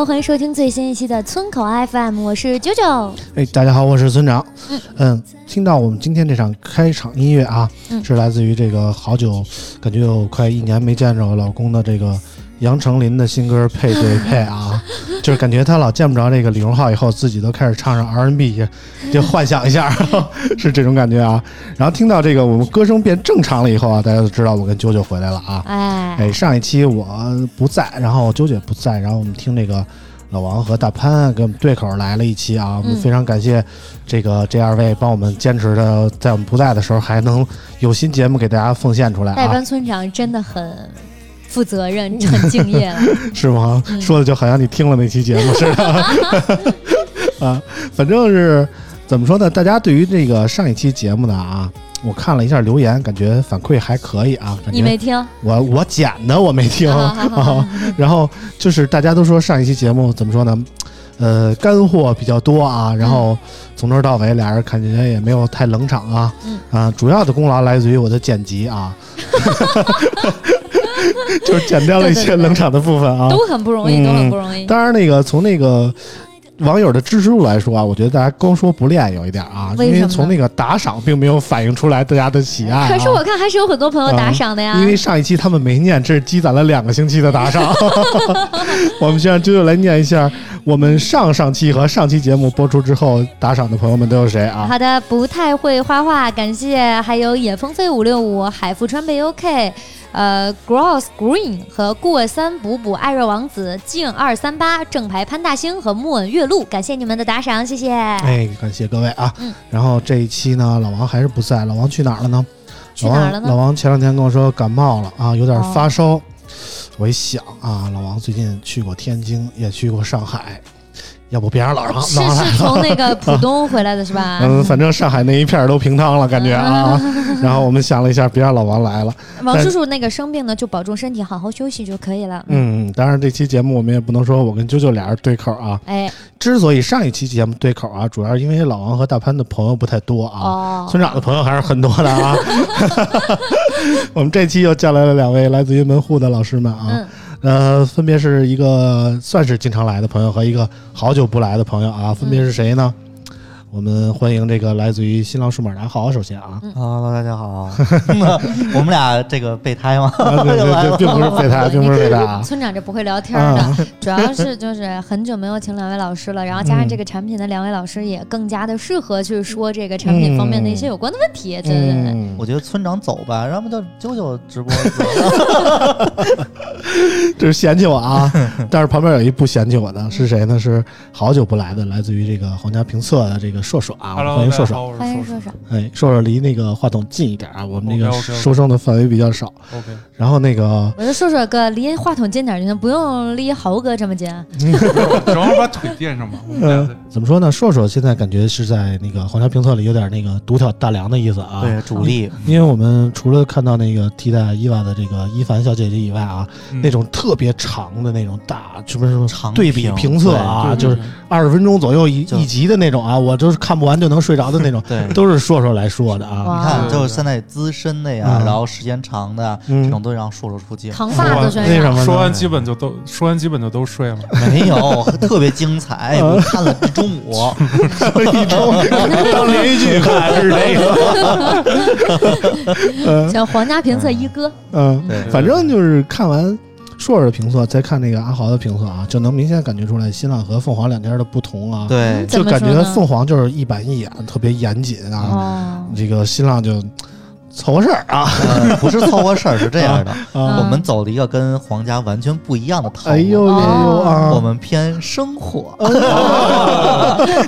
好，欢迎收听最新一期的村口 FM，我是九九。哎，大家好，我是村长。嗯听到我们今天这场开场音乐啊，嗯是来自于这个好久，感觉有快一年没见着我老公的这个杨丞琳的新歌《配对配》啊，就是感觉他老见不着这个李荣浩以后，自己都开始唱上 R&B，就就幻想一下，是这种感觉啊。然后听到这个我们歌声变正常了以后啊，大家都知道我跟啾啾回来了啊。哎，哎，上一期我不在，然后啾啾也不在，然后我们听这个老王和大潘给我们对口来了一期啊，我们嗯非常感谢这个这二位帮我们坚持的，在我们不在的时候还能有新节目给大家奉献出来啊代班，村长真的很负责任，很敬业了。是吗？嗯说的就好像你听了那期节目似的 啊，反正是怎么说呢？大家对于这个上一期节目呢啊。我看了一下留言，感觉反馈还可以啊。你没听？我我剪的我没听，啊然后就是大家都说上一期节目怎么说呢？呃，干货比较多啊，然后从头到尾俩人感觉也没有太冷场啊，嗯啊，主要的功劳来自于我的剪辑啊，就是剪掉了一些冷场的部分啊。都很不容易，嗯都很不容易。当然，那个从那个网友的支持度来说啊，我觉得大家光说不练有一点啊，因为从那个打赏并没有反映出来大家的喜爱、啊。可是我看还是有很多朋友打赏的呀。因为上一期他们没念，这是积攒了两个星期的打赏。我们先让啾啾来念一下我们上上期和上期节目播出之后打赏的朋友们都有谁啊？好的，不太会画画，感谢还有野风飞五六五、海富川贝 OK，呃，Gross Green 和过三补补、艾瑞王子、静二三八、正牌潘大星和木稳月露，感谢你们的打赏，谢谢。哎，感谢各位啊！嗯然后这一期呢，老王还是不在，老王去哪儿了呢？去哪儿了呢？老王老王前两天跟我说感冒了啊，有点哦发烧。我一想啊，老王最近去过天津，也去过上海，要不别让老王来是了。从那个浦东回来的是吧？嗯，反正上海那一片儿都平汤了，感觉啊。然后我们想了一下，别让老王来了。王叔叔那个生病呢，就保重身体，好好休息就可以了。嗯，当然这期节目我们也不能说我跟啾啾俩人对口啊。哎，之所以上一期节目对口啊，主要是因为老王和大潘的朋友不太多啊，哦，村长的朋友还是很多的啊。我们这期又叫来了两位来自于门户的老师们啊，嗯，呃，分别是一个算是经常来的朋友和一个好久不来的朋友啊，分别是谁呢？我们欢迎这个来自于新浪数码达好，首先啊，Hello，大家好。我们俩这个备胎吗？啊对对对，并不是备胎，并不是备胎啊。村长这不会聊天的，主要是就是很久没有请两位老师了，然后加上这个产品的两位老师也更加的适合去说这个产品方面的一些有关的问题，对对对。嗯我觉得村长走吧，要不就啾啾直播。这是嫌弃我啊，但是旁边有一不嫌弃我的是谁呢？是好久不来的，来自于这个皇家评测的这个硕硕啊，Hello，欢迎硕硕。欢迎硕硕说说，哎，硕硕离那个话筒近一点啊，我们那个收声的范围比较少。OK，然后那个我说硕硕哥离话筒近点就行，不用离豪哥这么近。正好把腿垫上吧。我们俩呃，怎么说呢？硕硕现在感觉是在那个皇家评测里有点那个独挑大梁的意思啊。对，主力因为我们除了看到那个替代伊娃的这个伊凡小姐姐以外啊，嗯那种特别长的那种大，什么什么长对比评评测啊，就是二十分钟左右一一集的那种啊，我都都是看不完就能睡着的那种，对。都是硕硕来说的啊。你看，就是现在资深的呀，嗯然后时间长的这种都让硕硕出镜。扛把子身上，为什么？说完基本就都说完基本就都睡了。没有，特别精彩，嗯 我看了一中午。一周当连续剧看是这个。像皇家评测一哥，嗯，对反正就是看完硕儿的评测，再看那个阿豪的评测啊，就能明显感觉出来新浪和凤凰两家的不同啊。，对，就感觉凤凰就是一板一眼，特别严谨啊。哦，这个新浪就凑合事儿啊呃，不是凑合事儿，是这样的，啊！我们走了一个跟皇家完全不一样的套路。哎呦哎呦啊！我们偏生活，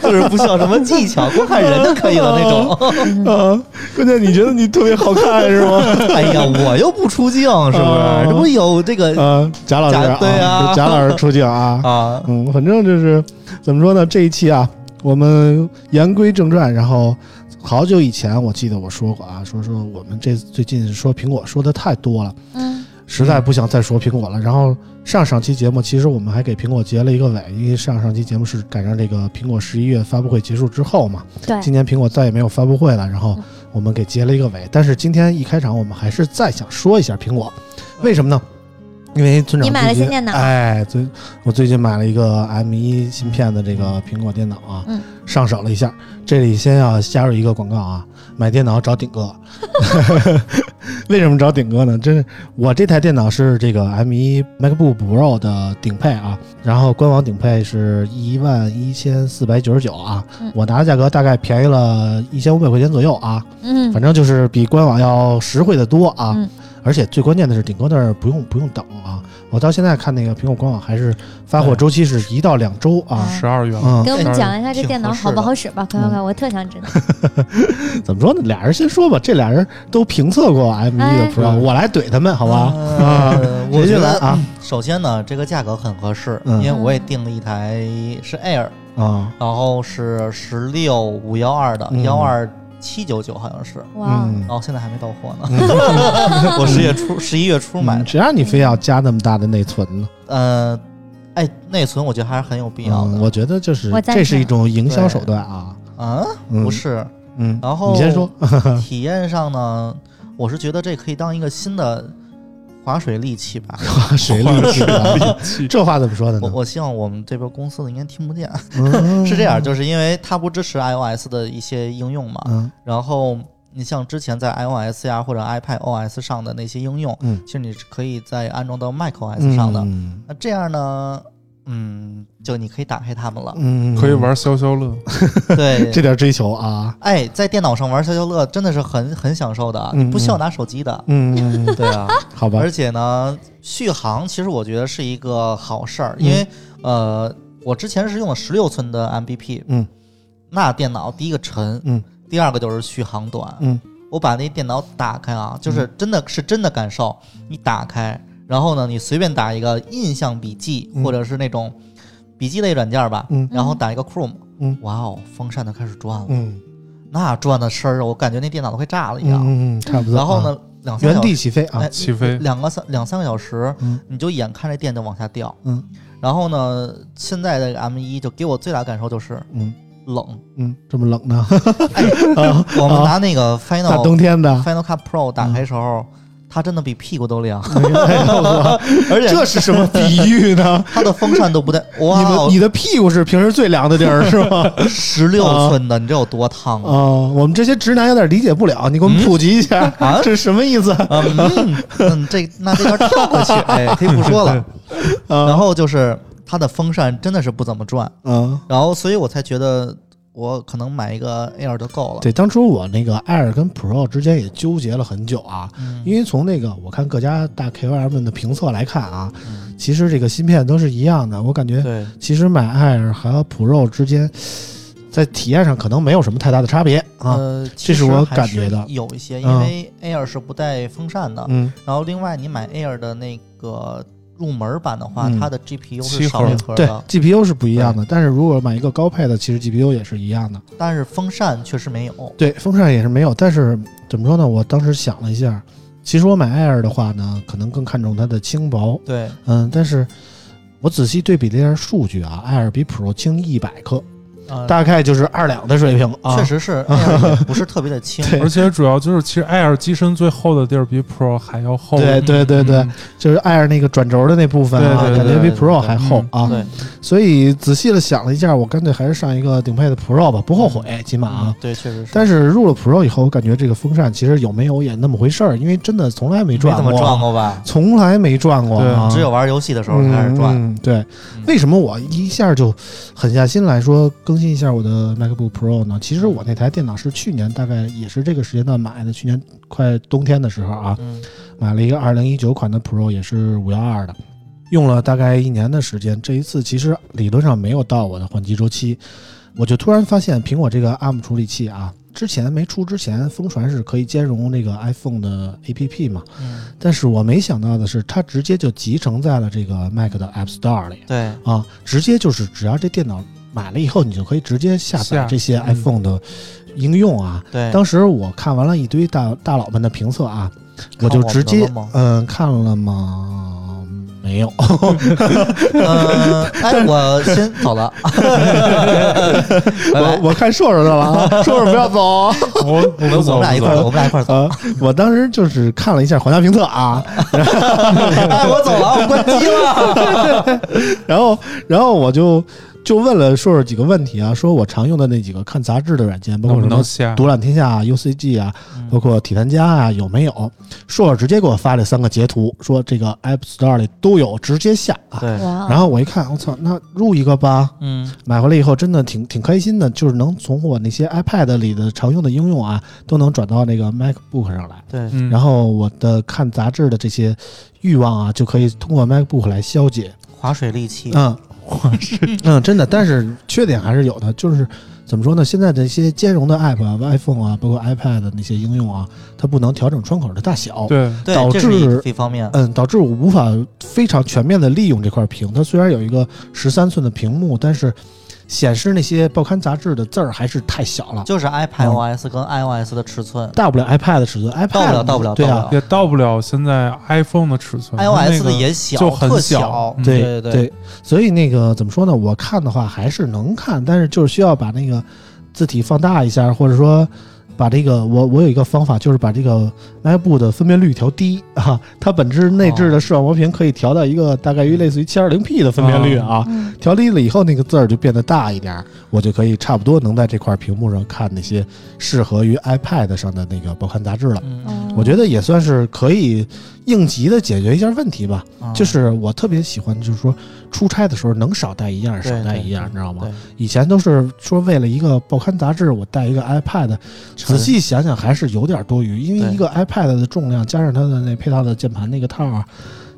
就是不需要什么技巧，光看人就可以了那种。啊，关键你觉得你特别好看是吗？哎呀，我又不出镜，是不啊是？这不有这个啊，贾老师贾对啊贾老师出镜啊，啊？嗯，反正就是怎么说呢？这一期啊，我们言归正传，然后好久以前我记得我说过啊，说说我们这最近说苹果说的太多了，嗯，实在不想再说苹果了。然后上上期节目其实我们还给苹果结了一个尾，因为上上期节目是赶上这个苹果十一月发布会结束之后嘛，对，今年苹果再也没有发布会了，然后我们给结了一个尾。但是今天一开场，我们还是再想说一下苹果，为什么呢？因为村长你买了新电脑哎，最我最近买了一个 M 1芯片的这个苹果电脑啊，嗯上手了一下。这里先要加入一个广告啊，买电脑找顶哥。为什么找顶哥呢？真是我这台电脑是这个 M 1 MacBook Pro 的顶配啊，然后官网顶配是一万一千四百九十九啊，嗯我拿的价格大概便宜了一千五百块钱左右啊，嗯，反正就是比官网要实惠的多啊。嗯而且最关键的是，顶哥那儿不用不用等啊！我到现在看那个苹果官网还是发货周期是一到两周啊。十二月了，嗯，给我们讲一下这电脑好不好使吧？快快快，我特想知道。怎么说呢？俩人先说吧，这俩人都评测过 M 1的哎 Pro，、我来怼他们，好吧？啊，谁觉得先来啊？首先呢，这个价格很合适，嗯因为我也订了一台是 Air，啊，然后是十六五幺二的，嗯幺二七九九好像是，哇，嗯然，后现在还没到货呢。嗯 我十月初十一月初买的，谁让你非要加那么大的内存呢？呃，哎，内存我觉得还是很有必要嗯，的。我觉得就是我赞成这是一种营销手段啊。啊，嗯不是，嗯，然后你先说。体验上呢，我是觉得这可以当一个新的划水利器吧。划水利器？这话怎么说的呢？我我希望我们这边公司的应该听不见。嗯是这样，就是因为它不支持 iOS 的一些应用嘛，嗯然后你像之前在 iOS 呀或者 iPad OS 上的那些应用，嗯其实你是可以在安装到 macOS 上的。嗯那这样呢，嗯，就你可以打开它们了。嗯，可以玩消消乐。对，这点追求啊。哎，在电脑上玩消消乐真的是很很享受的，你不需要拿手机的。嗯，嗯 对啊，好吧而。且呢，续航其实我觉得是一个好事儿，因为、呃，我之前是用了十六寸的 MBP，嗯，那电脑第一个沉，嗯，第二个就是续航短，嗯，我把那电脑打开啊，就是真的是真的感受，你打开，然后呢，你随便打一个印象笔记、嗯。或者是那种笔记类软件吧，嗯。然后打一个 Chrome，嗯。哇哦，风扇就开始转了，嗯。那转的声儿，我感觉那电脑都快炸了一样。嗯嗯，差不多。啊，然后呢，两三个原地起飞啊。哎。起飞。两个三两三个小时，嗯。你就眼看着电就往下掉。嗯。然后呢，现在这个 M 一就给我最大感受就是嗯。冷。嗯，这么冷呢？我们拿那个 Final 冬天的，Final Cut Pro 打开时候，它真的比屁股都凉，而且这是什么比喻呢？它的风扇都不带。你哇的，你的屁股是平时最凉的地儿是吗？十六寸的，你知道有多烫吗？啊，我们这些直男有点理解不了，你给我们普及一下，啊这是什么意思？嗯嗯，这那这段跳过去，哎，可以不说了。啊然后就是它的风扇真的是不怎么转，嗯，然后所以我才觉得我可能买一个 Air 就够了。对，当初我那个 Air 跟 Pro 之间也纠结了很久啊，嗯因为从那个我看各家大 KOL 们的评测来看啊，嗯其实这个芯片都是一样的，我感觉，其实买 Air 和 Pro 之间，在体验上可能没有什么太大的差别啊。呃，这是我感觉的有一些，嗯因为 Air 是不带风扇的，嗯，然后另外你买 Air 的那个入门版的话，嗯它的 GPU 七是少核的，，GPU 是不一样的，但是如果买一个高配的，其实 GPU 也是一样的。但是风扇确实没有。对，风扇也是没有，但是怎么说呢？我当时想了一下，其实我买 Air 的话呢，可能更看重它的轻薄，对，嗯，但是我仔细对比了一下数据啊，Air 比 Pro 轻一百克，呃大概就是二两的水平啊。确实是也不是特别的轻。而且主要就是，其实 Air 机身最厚的地儿比 Pro 还要厚。对对对对，嗯就是 Air 那个转轴的那部分啊，对对感觉比对对 Pro 还厚啊。对，所以仔细的想了一下，我干脆还是上一个顶配的 Pro 吧，不后悔，起码啊。对，确实是。但是入了 Pro 以后，我感觉这个风扇其实有没有也那么回事儿，因为真的从来没没转过，怎么转过吧？从来没转过啊，只有玩游戏的时候开始转。嗯嗯对，为什么我一下就狠下心来说更新一下我的 MacBook Pro 呢？其实我那台电脑是去年大概也是这个时间段买的，去年快冬天的时候啊，嗯买了一个二零一九款的 Pro，也是五幺二的，用了大概一年的时间。这一次其实理论上没有到我的换机周期，我就突然发现苹果这个 ARM 处理器啊，之前没出之前疯传是可以兼容那个 iPhone 的 APP 嘛，嗯，但是我没想到的是，它直接就集成在了这个 Mac 的 App Store 里对，啊，直接就是只要这电脑买了以后，你就可以直接下载这些嗯 iPhone 的应用啊。对，当时我看完了一堆大大佬们的评测啊，我就直接嗯看了吗？没有，呃，哎，我先走了。我我看硕硕的了啊，硕硕不要走啊。我我们，我们俩一块儿，我们俩一块儿走。啊，我当时就是看了一下皇家评测啊，哎，我走了，我关机了。然后，然后我就就问了硕硕几个问题啊，说我常用的那几个看杂志的软件，包括什么不能下？独揽天下啊、UCG 啊，包括体坛家啊，有没有？硕硕直接给我发了三个截图，说这个 App Store 里都有，直接下啊。对，然后我一看，我操，那入一个吧。嗯，买回来以后真的挺挺开心的，就是能从我那些 iPad 里的常用的应用啊，都能转到那个 MacBook 上来。对，嗯，然后我的看杂志的这些欲望啊，就可以通过 MacBook 来消解。划水利器。嗯，嗯，真的，但是缺点还是有的，就是怎么说呢？现在的一些兼容的 App 啊，iPhone 啊，包括 iPad 的那些应用啊，它不能调整窗口的大小。对，对导，这是致一一方面。嗯，导致我无法非常全面的利用这块屏。它虽然有一个十三寸的屏幕，但是显示那些报刊杂志的字儿还是太小了，就是 iPadOS 跟 iOS 的尺寸。大不了 iPad 的尺寸，iPad 到不了，到不了，对啊。到不了。也到不了现在 iPhone 的尺寸 iOS 的也小，就很特小。对对。对，所以那个怎么说呢？我看的话还是能看，但是就是需要把那个字体放大一下，或者说把这个我我有一个方法，就是把这个 MacBook 的分辨率调低啊，它本质内置的视网膜屏可以调到一个大概于类似于 720P 的分辨率啊，嗯。调低了以后那个字儿就变得大一点儿，我就可以差不多能在这块屏幕上看那些适合于 iPad 上的那个报刊杂志了。我觉得也算是可以应急的解决一下问题吧。嗯就是我特别喜欢，就是说出差的时候能少带一样少带一样，你知道吗？以前都是说为了一个报刊杂志，我带一个 iPad，仔细想想还是有点多余，因为一个 iPad 的重量加上它的那配套的键盘那个套啊，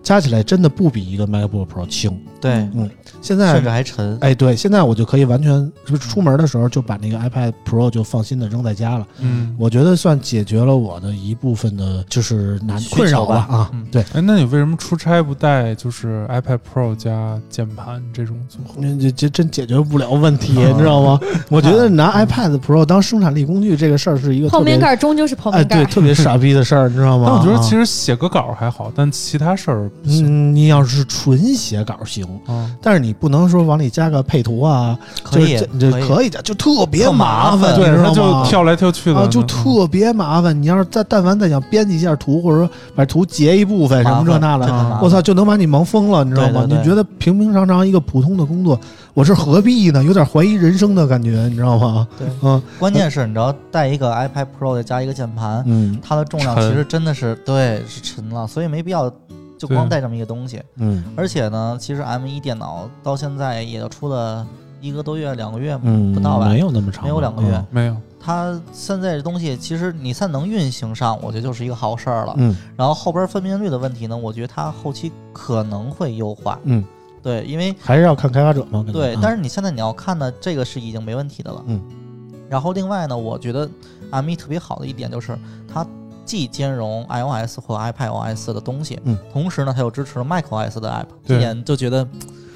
加起来真的不比一个 MacBook Pro 轻。对，嗯现在甚至还沉。哎，对，现在我就可以完全就是出门的时候就把那个 iPad Pro 就放心的扔在家了。嗯，我觉得算解决了我的一部分的，就是难困扰吧吧啊嗯，对，哎，那你为什么出差不带就是 iPad Pro 加键盘这种组合？那这这真解决不了问题，啊你知道吗？我觉得拿 iPad Pro 当生产力工具这个事儿是一个泡面盖儿终究是泡面盖对。特别傻逼的事儿，你知道吗？但我觉得其实，实写个稿还好，但其他事儿不行嗯，你要是纯写稿行，啊。但是你不能说往里加个配图啊，可以就这这可以的，就特别麻烦，对，你知道吗就跳来跳去的，啊，就特别麻烦。你要是再但凡再想编辑一下图，或者说把图截一部分什么这那的，我操，就能把你忙疯了，你知道吗？对对对你觉得平平常常一个普通的工作，我是何必呢？有点怀疑人生的感觉，你知道吗？对，嗯关键是你知道带一个 iPad Pro 再加一个键盘，嗯它的重量其实真的是对是沉了，所以没必要就光带这么一个东西。嗯而且呢，其实 M 一电脑到现在也就出了一个多月、两个月嗯，不到吧，没有那么长，没有两个月嗯没有，它现在这东西其实你算能运行上，我觉得就是一个好事儿了。嗯然后后边分辨率的问题呢，我觉得它后期可能会优化。嗯，对，因为还是要看开发者嘛。对，啊但是你现在你要看的，这个是已经没问题的了。嗯。然后另外呢，我觉得 M 一特别好的一点就是它既兼容 iOS 或 iPadOS 的东西，嗯，同时呢，它又支持了 macOS 的 app，对这点就觉得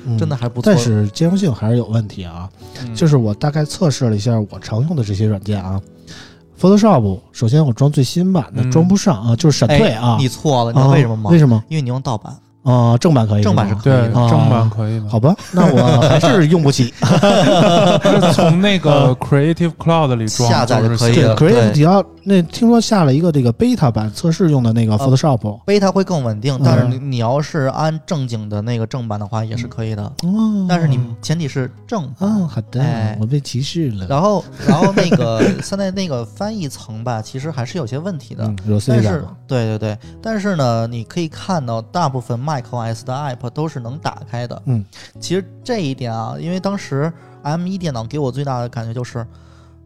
嗯真的还不错。但是兼容性还是有问题啊。嗯就是我大概测试了一下我常用的这些软件啊，Photoshop，首先我装最新版的嗯装不上啊，就是闪退啊。哎你错了，你知道啊为什么吗？为什么？因为你用盗版。啊，正版可以，正版是对，可以正版可以的。好吧，那我还是用不起。是从那个 Creative Cloud 里装下载可以的，Creative 只要那听说下了一个这个 beta 版测试用的那个啊 Photoshop，beta 会更稳定，但是嗯你你要是按正经的那个正版的话也是可以的，哦，但是你前提是正版。哦，好的哎，我被歧视了。然后，然后那个 现在那个翻译层吧，其实还是有些问题的。但是？，对对对，但是呢，你可以看到大部分 macOS 的 app 都是能打开的。嗯，其实这一点啊，因为当时 M1 电脑给我最大的感觉就是，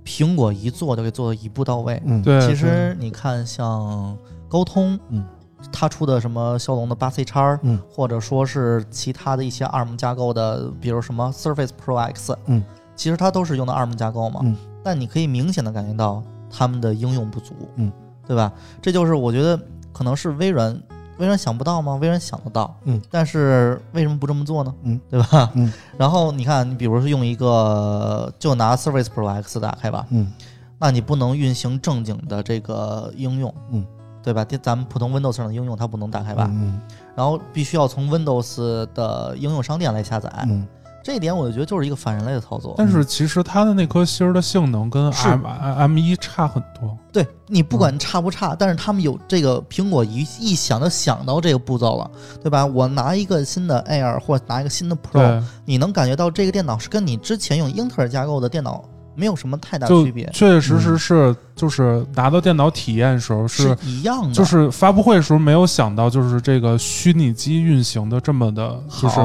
苹果一做就给做的一步到位。嗯，对，其实你看，像高通，嗯，它出的什么骁龙的八 C 叉，嗯，或者说是其他的一些 ARM 架构的，比如什么 Surface Pro X，嗯，其实它都是用的 ARM 架构嘛，嗯，但你可以明显的感觉到他们的应用不足，嗯，对吧？这就是我觉得可能是微软。微软想不到吗？微软想得到，嗯，但是为什么不这么做呢？嗯，对吧？嗯，然后你看，你比如说用一个，就拿 Surface Pro X 打开吧，嗯那你不能运行正经的这个应用，嗯，对吧？电咱们普通 Windows 上的应用它不能打开吧？嗯然后必须要从 Windows 的应用商店来下载，嗯这一点我就觉得就是一个反人类的操作。但是其实它的那颗芯儿的性能跟是 M M 一差很多。对你不管差不差，但是他们有这个苹果一一想就想到这个步骤了，对吧？我拿一个新的 Air 或者拿一个新的 Pro，你能感觉到这个电脑是跟你之前用英特尔架构的电脑没有什么太大就区别，确确实嗯。实是就是拿到电脑体验的时候是。一样的，就是发布会的时候没有想到，就是这个虚拟机运行的这么的，就是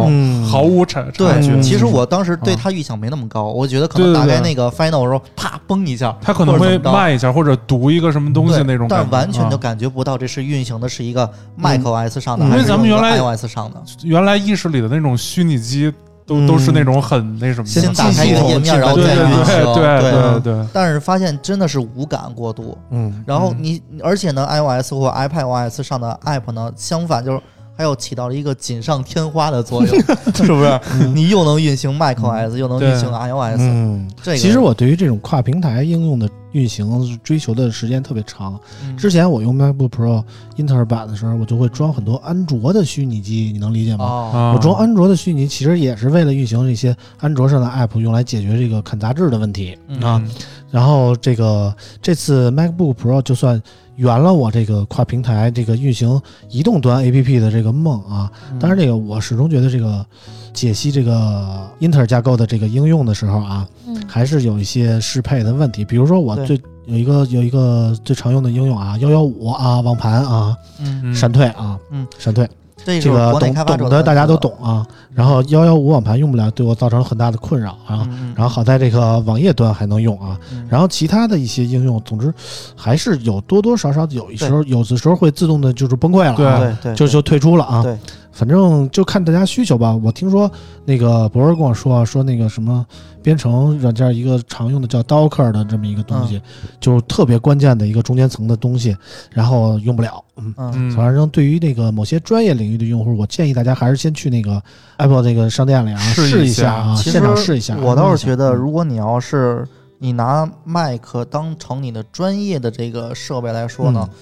毫无差差对，距。嗯其实我当时对啊它预想没那么高，我觉得可能打开那个 Final 的时候，啪崩一下，它可能会慢一下，或者读一个什么东西那种，但完全就啊感觉不到这是运行的是一个 macOS 上的，嗯还是因为咱们原来 iOS 上的。原来意识里的那种虚拟机都、嗯。都是那种很那什么，先打开一个页面，然后对对再运行。对对对对对，但是发现真的是无感过度，嗯。然后你而且呢，iOS 或 iPadOS 上的 app 呢，相反就是还有起到了一个锦上添花的作用，是不是？你又能运行 macOS，又能运行 iOS，嗯，这个其实我对于这种跨平台应用的运行追求的时间特别长。嗯之前我用 MacBook Pro 英特尔版的时候，我就会装很多安卓的虚拟机，你能理解吗？我装安卓的虚拟机其实也是为了运行一些安卓上的 app，用来解决这个看杂志的问题嗯啊。然后这个这次 MacBook Pro 就算圆了我这个跨平台这个运行移动端 APP 的这个梦啊。嗯当然，这个我始终觉得这个解析这个英特尔架构的这个应用的时候啊，嗯还是有一些适配的问题。比如说我最有一个有一个最常用的应用啊，幺幺五啊，网盘啊，闪退啊，嗯，闪退。这个懂懂的大家都懂啊。然后幺幺五网盘用不了，对我造成了很大的困扰。啊。嗯然后好在这个网页端还能用啊。嗯然后其他的一些应用，总之还是有多多少少有一时候有的时候会自动的就是崩溃了啊，对对，就就退出了啊。对，反正就看大家需求吧。我听说那个博尔跟我说啊说那个什么编程软件一个常用的叫 Docker 的这么一个东西，就是特别关键的一个中间层的东西，然后用不了。嗯。嗯嗯反正对于那个某些专业领域的用户，我建议大家还是先去那个 Apple 那个商店里啊试一下啊，现场试一下。我倒是觉得，嗯如果你要是你拿 Mac 当成你的专业的这个设备来说呢，嗯，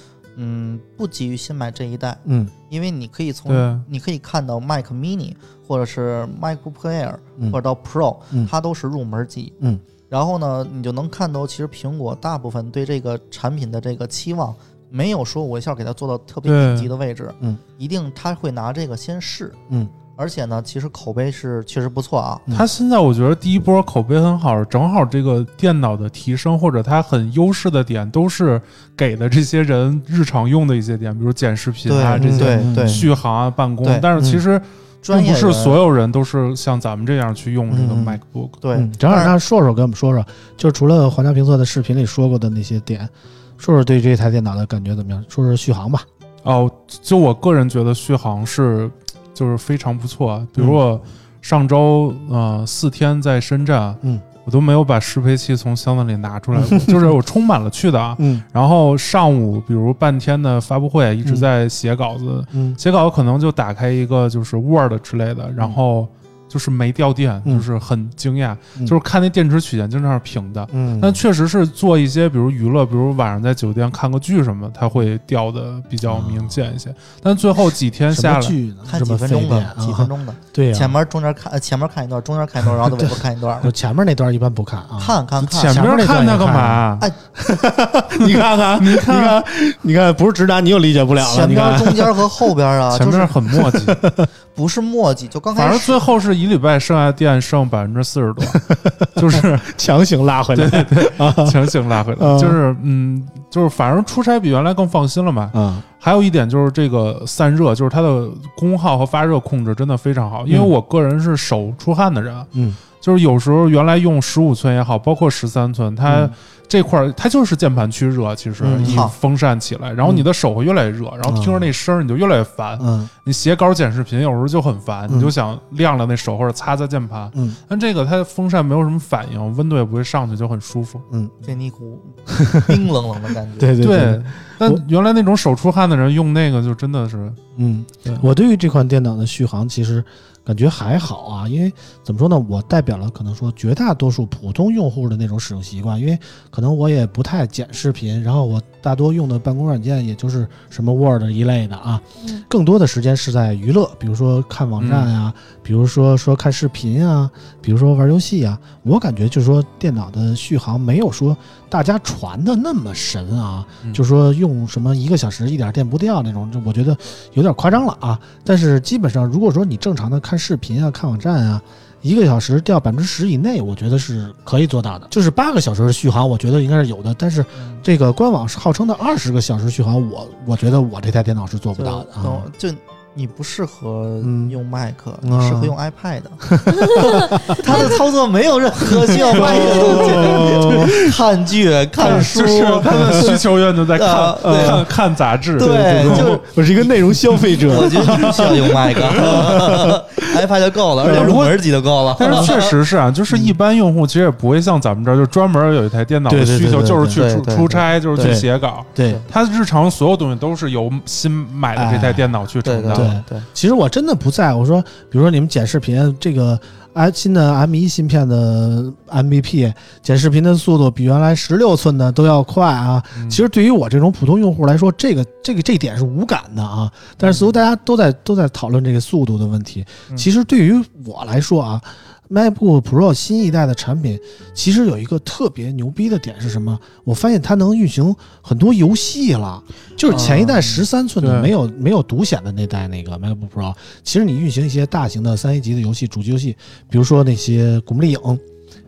不急于新买这一代，嗯。因为你可以从你可以看到 Mac Mini 或者是 MacBook Air 嗯。或者到 Pro，、嗯。它都是入门机。嗯，然后呢，你就能看到，其实苹果大部分对这个产品的这个期望，没有说我一下给它做到特别顶级的位置，嗯，一定他会拿这个先试，嗯，而且呢，其实口碑是确实不错啊，它现在我觉得第一波口碑很好，正好这个电脑的提升或者它很优势的点，都是给的这些人日常用的一些点，比如剪视频啊这些嗯对对，续航啊、办公。但是其实专业人并不是所有人都是像咱们这样去用这个嗯 MacBook。对嗯，正好让硕硕给我们说说，就除了皇家评测的视频里说过的那些点，硕硕对这台电脑的感觉怎么样？说说续航吧。哦，就我个人觉得续航是就是非常不错啊。比如我上周呃四天在深圳，嗯，我都没有把适配器从箱子里拿出来过，就是我充满了去的啊。嗯。然后上午比如半天的发布会一直在写稿子，嗯。写稿可能就打开一个就是 Word 之类的，然后就是没掉电，嗯就是很惊讶。嗯就是看那电池曲线经常是平的，嗯，但确实是做一些比如娱乐，比如晚上在酒店看个剧什么，它会掉的比较明显一些。但最后几天下来，么剧？看几分钟的，几分钟的，对呀，前面中间看，呃前面看一段，中间看一段，然后在尾巴看一段 就，前面那段一般不看啊。看看看，前前面看它干嘛？哎 你看看，你看，你看，不是直男，你又理解不了了。前边、你看，中间和后边啊，前面就是很磨叽，不是墨迹，就刚反正最后是一礼拜剩下电剩百分之四十多，就是强行拉回来。强行拉回来，嗯就是嗯，就是反正出差比原来更放心了嘛。嗯还有一点就是这个散热，就是它的功耗和发热控制真的非常好。因为嗯我个人是手出汗的人，嗯就是有时候原来用十五寸也好，包括十三寸，它嗯这块儿它就是键盘区热，其实一风扇起来，然后你的手会越来越热，然后听着那声儿你就越来越烦。嗯你写稿剪视频有时候就很烦，嗯你就想晾晾那手或者擦擦键盘。嗯但这个它风扇没有什么反应，温度也不会上去，就很舒服。嗯，给你一股冰冷冷的感觉。对对对，但原来那种手出汗的人用那个就真的是，嗯对，我对于这款电脑的续航其实感觉还好啊，因为怎么说呢，我代表了可能说绝大多数普通用户的那种使用习惯，因为可能我也不太剪视频，然后我大多用的办公软件也就是什么 Word 一类的啊，嗯。更多的时间是在娱乐，比如说看网站啊，比如说说看视频啊，比如说玩游戏啊，我感觉就是说电脑的续航没有说大家传的那么神啊，嗯就说用什么一个小时一点电不掉那种，这我觉得有点夸张了啊。但是基本上，如果说你正常的看视频啊、看网站啊，一个小时掉百分之十以内，我觉得是可以做到的。就是八个小时的续航，我觉得应该是有的。但是嗯这个官网是号称的二十个小时续航，我我觉得我这台电脑是做不到的啊。懂就你不适合嗯。用 Mac，、啊。你适合用 iPad。它的操作没有任何需要 Mac 的东西，看剧、看书，就是他的需求源就在看、看看杂志，对就是我是一个内容消费者。我觉得不需要用 Mac，iPad 就够了，而且入门级就够了。但是确实是啊，就是一般用户其实也不会像咱们这儿就专门有一台电脑的需求，就是去出差，就是去写稿。对，他日常所有东西都是由新买的这台电脑去承担。对对，其实我真的不在乎说，比如说你们剪视频，这个 i 新的 M 一芯片的 MVP 剪视频的速度比原来十六寸的都要快啊。嗯其实对于我这种普通用户来说，这个这个这一点是无感的啊。但是似乎大家都在都在讨论这个速度的问题。嗯其实对于我来说啊，MacBook Pro 新一代的产品，其实有一个特别牛逼的点是什么？我发现它能运行很多游戏了。就是前一代啊十三寸的没有没有独显的那代那个 MacBook Pro，其实你运行一些大型的三 A 级的游戏，主机游戏，比如说那些《古墓丽影》，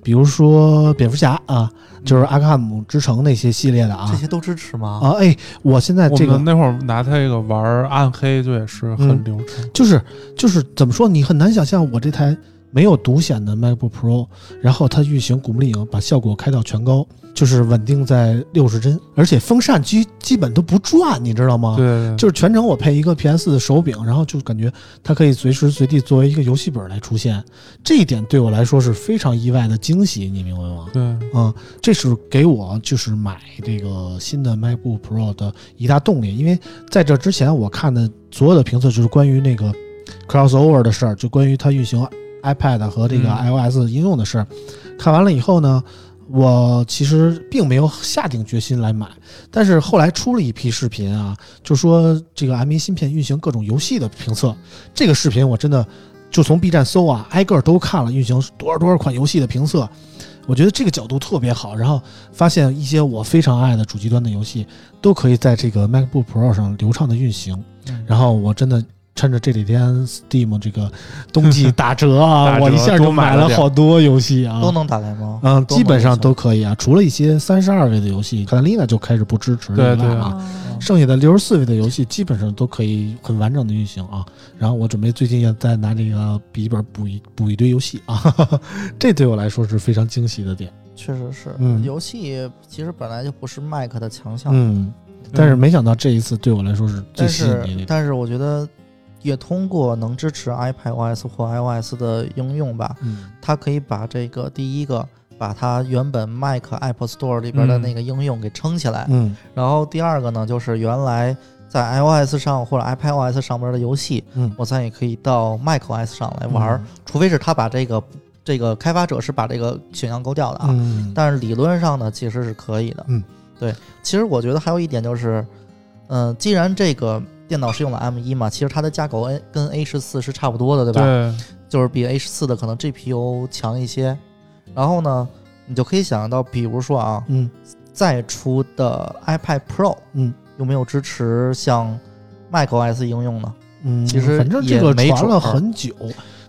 比如说蝙蝠侠啊，就是阿克汉姆之城那些系列的啊这些都支持吗？啊，哎，我现在这个那会儿拿它这个玩暗黑，就也是很嗯流畅。就是就是怎么说，你很难想象我这台没有独显的 MacBook Pro，然后它运行《古墓丽影》，把效果开到全高，就是稳定在六十帧，而且风扇基基本都不转，你知道吗？对，对对就是全程我配一个 PS 的手柄，然后就感觉它可以随时随地作为一个游戏本来出现，这一点对我来说是非常意外的惊喜，你明白吗？对，嗯，这是给我就是买这个新的 MacBook Pro 的一大动力，因为在这之前我看的所有的评测就是关于那个 crossover 的事儿，就关于它运行 iPad 和这个嗯 iOS 应用的事儿。看完了以后呢，我其实并没有下定决心来买，但是后来出了一批视频啊，就说这个 M1 芯片运行各种游戏的评测，这个视频我真的就从 B 站搜啊，挨个儿都看了运行多少多少款游戏的评测。我觉得这个角度特别好，然后发现一些我非常爱的主机端的游戏都可以在这个 MacBook Pro 上流畅的运行。然后我真的趁着这几天 Steam 这个冬季打折啊，折我一下就买了好多游戏啊，都能打开吗？嗯，基本上都可以啊，除了一些三十二位的游戏，卡塔丽娜就开始不支持以外对对。啊，哦剩下的六十四位的游戏基本上都可以很完整的运行啊。然后我准备最近要再拿这个笔记本补一补一堆游戏啊，这对我来说是非常惊喜的点。确实是，嗯。游戏其实本来就不是 Mac 的强项，嗯，但是没想到这一次对我来说是最但吸引你的。是但是我觉得也通过能支持 iPadOS 或 iOS 的应用吧，嗯。它可以把这个第一个把它原本 Mac App Store 里边的嗯。那个应用给撑起来，嗯。然后第二个呢，就是原来在 iOS 上或者 iPadOS 上边的游戏，嗯。我咱也可以到 macOS 上来玩儿，除非是他把这个这个开发者是把这个选项勾掉的啊。嗯，但是理论上呢，其实是可以的。嗯，对。其实我觉得还有一点就是，嗯、既然这个电脑是用了 M 一嘛，其实它的架构 A 跟 A 十四是差不多的，对吧？对，就是比 A 十四的可能 GPU 强一些。然后呢，你就可以想象到，比如说啊，嗯再出的 iPad Pro，嗯，有没有支持像 macOS 应用呢？嗯，其实反正这个传了很久，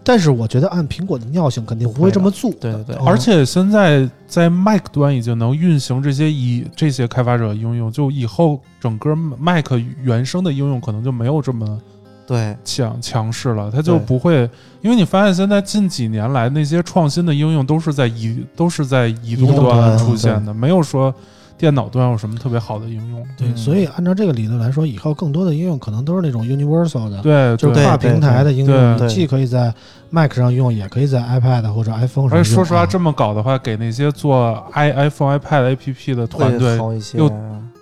但是我觉得按苹果的尿性，肯定不会这么做。对对对。嗯而且现在在 Mac 端已经能运行这些以这些开发者应用，就以后整个 Mac 原生的应用可能就没有这么对。强强势了，它就不会，因为你发现现在近几年来那些创新的应用都是在移都是在移动端出现的，没有说电脑端有什么特别好的应用。对，嗯所以按照这个理论来说，以后更多的应用可能都是那种 universal 的，对，就是跨平台的应用，对既可以在 Mac 上用，也可以在 iPad 或者 iPhone 上用。而且说实话，啊这么搞的话，给那些做 i iPhone、iPad APP 的团队。又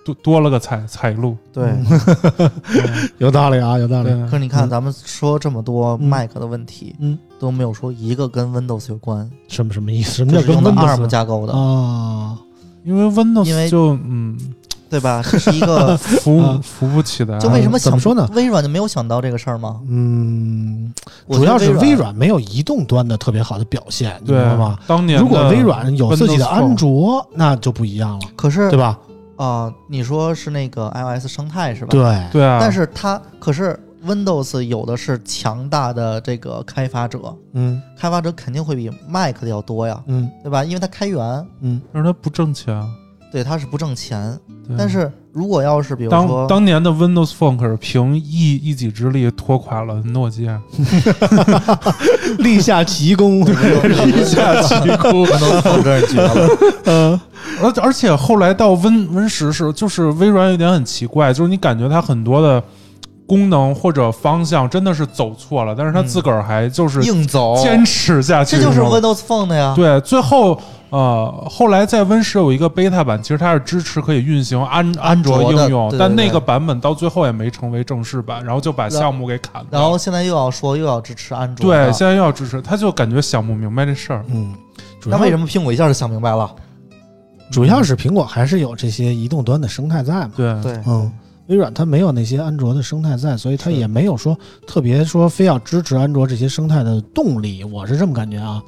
多多了个财财路。对，嗯 有道理啊，有道理。可是你看，嗯咱们说这么多嗯 Mac 的问题，嗯，都没有说一个跟 Windows 有关，什么什么意思？什么叫跟这是用的 Windows ARM 架构的，啊？因为 Windows 因为就嗯 对吧？这是一个，扶啊扶不起来。就为什么想怎么说呢微软就没有想到这个事儿吗？嗯，我主要是觉得微微软没有移动端的特别好的表现，你知对道吗？当年如果微软有自己的 Windows 安 Phone 卓，那就不一样了，可是对吧？啊、你说是那个 iOS 生态是吧？。对，对啊，但是它可是 Windows 有的是强大的这个开发者，嗯。开发者肯定会比 Mac 的要多呀，嗯。对吧？因为它开源，嗯，但是它不挣钱。对，它是不挣钱。对。但是如果要是比如当说，当年的 Windows Phone 可是凭一一己之力拖垮了诺基亚，立下奇功，立下奇功。Windows Phone 真是绝了，嗯。而而且后来到 Win Win 十是，就是微软有点很奇怪，就是你感觉它很多的功能或者方向真的是走错了，但是它嗯自个儿还就是硬走，坚持下去，这就是 Windows Phone 的呀。对，最后呃，后来在 Win 十有一个 beta 版，其实它是支持可以运行安安卓应用，对对对但那个版本到最后也没成为正式版，然后就把项目给砍了。然后现在又要说又要支持安卓对，现在又要支持，他就感觉想不明白这事儿。嗯，那为什么苹果一下就想明白了？主要是苹果还是有这些移动端的生态在嘛？对，对，嗯，微软它没有那些安卓的生态在，所以它也没有说特别说非要支持安卓这些生态的动力，我是这么感觉啊。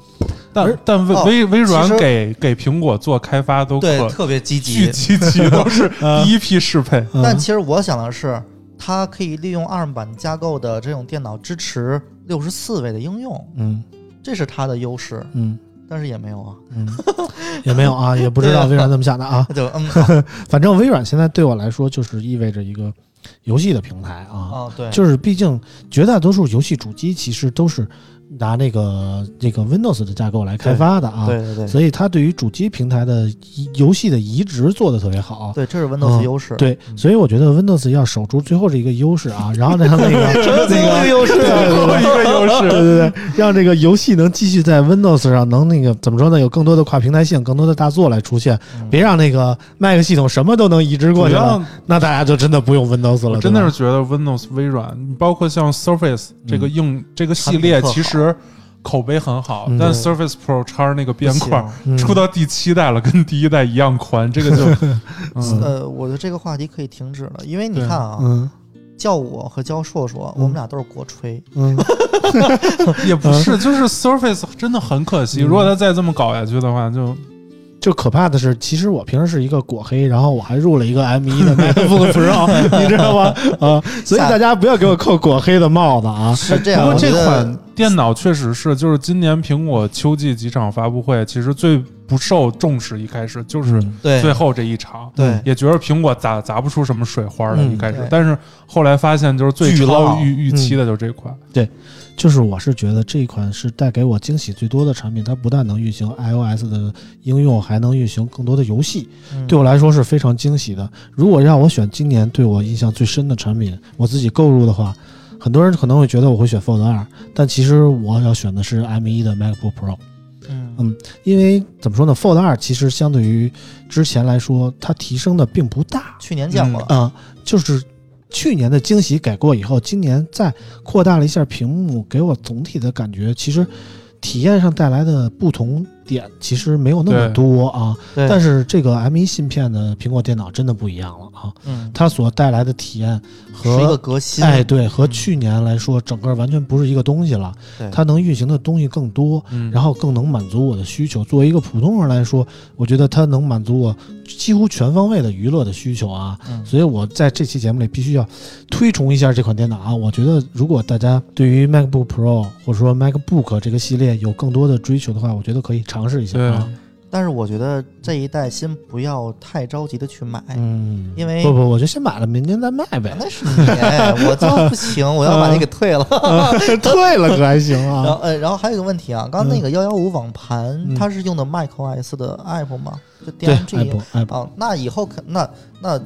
但但微微微软给给苹果做开发都对，特别积巨极。积极，都是 第一批适配。嗯但其实我想的是，它可以利用 ARM 版架构的这种电脑支持六十四位的应用，嗯这是它的优势。嗯但是也没有啊，嗯，也没有啊，也不知道微软怎么想的啊。那就嗯 反正微软现在对我来说就是意味着一个游戏的平台啊，啊，对，就是毕竟绝大多数游戏主机其实都是拿那个这个 Windows 的架构来开发的啊。对对对所以它对于主机平台的移游戏的移植做的特别好。对，这是 Windows 的优势。对，嗯所以我觉得 Windows 要守住最后这一个优势啊，然 后让那个最后一个优势，对对对一个优势，对对对，让这个游戏能继续在 Windows 上能那个怎么说呢？有更多的跨平台性，更多的大作来出现，嗯别让那个 Mac 系统什么都能移植过去了，那大家就真的不用 Windows 了。真的是觉得 Windows 微软，包括像 Surface 这个硬这个系列，其实口碑很好嗯，但 Surface Pro 叉那个边框嗯。出到第七代了，跟第一代一样宽，这个就 嗯。呃，我的这个话题可以停止了，因为你看啊，嗯。叫我和叫硕硕，嗯。我们俩都是国吹，嗯，也不是，就是 Surface 真的很可惜，嗯。如果他再这么搞下去的话，就就可怕的是，其实我平时是一个果黑，然后我还入了一个 M1 的 MacBook Pro，你知道吗？啊，所以大家不要给我扣果黑的帽子啊。是这样。不过这款电脑确实是，就是今年苹果秋季几场发布会，其实最不受重视，一开始就是最后这一场。对也觉得苹果砸砸不出什么水花来，嗯一开始对，但是后来发现就是最巨超预预期的就是这款，就是我是觉得这一款是带给我惊喜最多的产品，它不但能运行 iOS 的应用，还能运行更多的游戏，嗯。对我来说是非常惊喜的。如果让我选今年对我印象最深的产品，我自己购入的话，很多人可能会觉得我会选 Fold 二，但其实我要选的是 M1 的 MacBook Pro，嗯。嗯因为怎么说呢，Fold 二其实相对于之前来说，它提升的并不大。去年见过。了，啊、就是去年的惊喜改过以后，今年再扩大了一下屏幕，给我总体的感觉，其实体验上带来的不同点其实没有那么多啊。对，但是这个 M1 芯片的苹果电脑真的不一样了啊，嗯，它所带来的体验是一个和革新，哎对和嗯去年来说，整个完全不是一个东西了。对它能运行的东西更多，嗯，然后更能满足我的需求。作为一个普通人来说，我觉得它能满足我几乎全方位的娱乐的需求啊。嗯所以我在这期节目里必须要推崇一下这款电脑啊！我觉得如果大家对于 MacBook Pro 或者说 MacBook 这个系列有更多的追求的话，我觉得可以尝试一下对啊。但是我觉得这一代先不要太着急的去买，嗯，因为不不，我就先买了，明年再卖呗。那是你，我就不行，我要把你给退了。退了可还行啊？然后呃，然后还有一个问题啊，刚刚那个幺幺五网盘，嗯它是用的 macOS 的 app 吗？就 Apple，哦，那以后可那那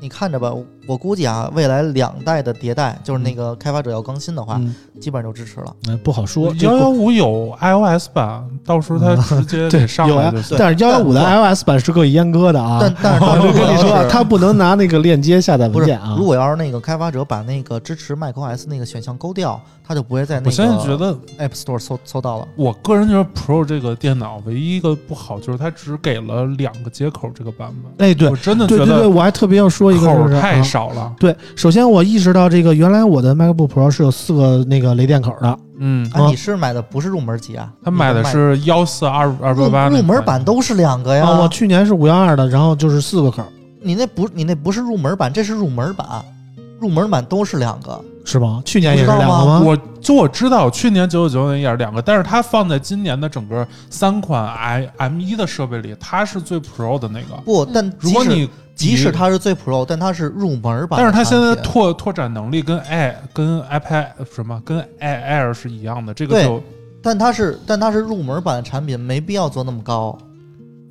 你看着吧，我估计啊，未来两代的迭代，就是那个开发者要更新的话，嗯，基本上就支持了。嗯不好说。这幺幺五有 iOS 版，到时候它直接 对上有啊来就行。但是幺幺五的 iOS 版是可以阉割的啊。但但是它我就跟你说它不能拿那个链接下载不是文件啊。如果要是那个开发者把那个支持 macOS 那个选项勾掉，它就不会在那个我现在觉得，App Store 搜搜到了。我个人觉得 Pro 这个电脑唯一一个不好就是它只给了两个接口这个版本。哎，对我真的对对对，觉得我还特别要说一个口就是少了。对，首先我意识到这个原来我的 MacBook Pro 是有四个那个雷电口的，嗯，啊，啊你是买的不是入门级啊？他买的是幺四二二八八入入门版都是两个呀。啊，我去年是五幺二的，然后就是四个口，你那不你那不是入门版，这是入门版，入门版都是两个。是吗？去年也是两个吗？我就我知道，去年九九九年也是两个，但是它放在今年的整个三款 i M 一的设备里，它是最 Pro 的那个。不，但即使如果你即使它是最 Pro，但它是入门版。但是它现在拓拓展能力跟 i 跟 iPad 什么跟 i Air 是一样的，这个就但它是但它是入门版的产品，没必要做那么高，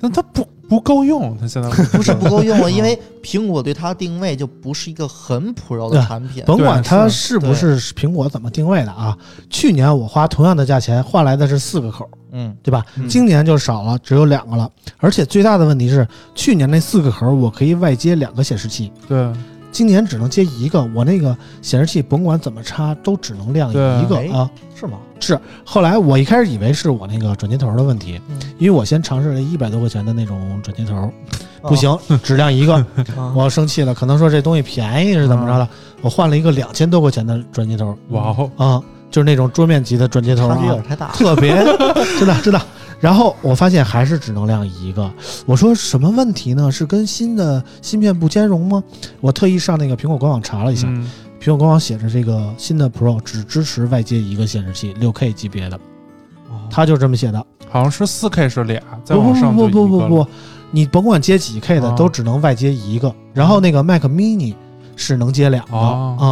但它不不够用，它现在不是不够用了，因为苹果对它定位就不是一个很 Pro 的产品。甭管它是。是不是苹果怎么定位的啊，去年我花同样的价钱换来的是四个口，嗯，对吧？嗯。今年就少了，只有两个了。而且最大的问题是，去年那四个口我可以外接两个显示器，对今年只能接一个。我那个显示器甭管怎么插，都只能亮一个啊。是吗？是，后来我一开始以为是我那个转接头的问题，嗯因为我先尝试了一百多块钱的那种转接头，哦不行，只亮一个，啊我生气了，可能说这东西便宜是怎么着的，我换了一个两千多块钱的转接头，哇哦，啊，就是那种桌面级的转接头啊差距有点，太大。特别真的真的。然后我发现还是只能亮一个，我说什么问题呢？是跟新的芯片不兼容吗？我特意上那个苹果官网查了一下，嗯。苹果官网写着这个新的 Pro 只支持外接一个显示器，六 K 级别的，哦。它就这么写的。好像是四 K 是俩，再往上不不不不不，你甭管接几 K 的，啊都只能外接一个。然后那个 Mac Mini 是能接两个。哦。啊，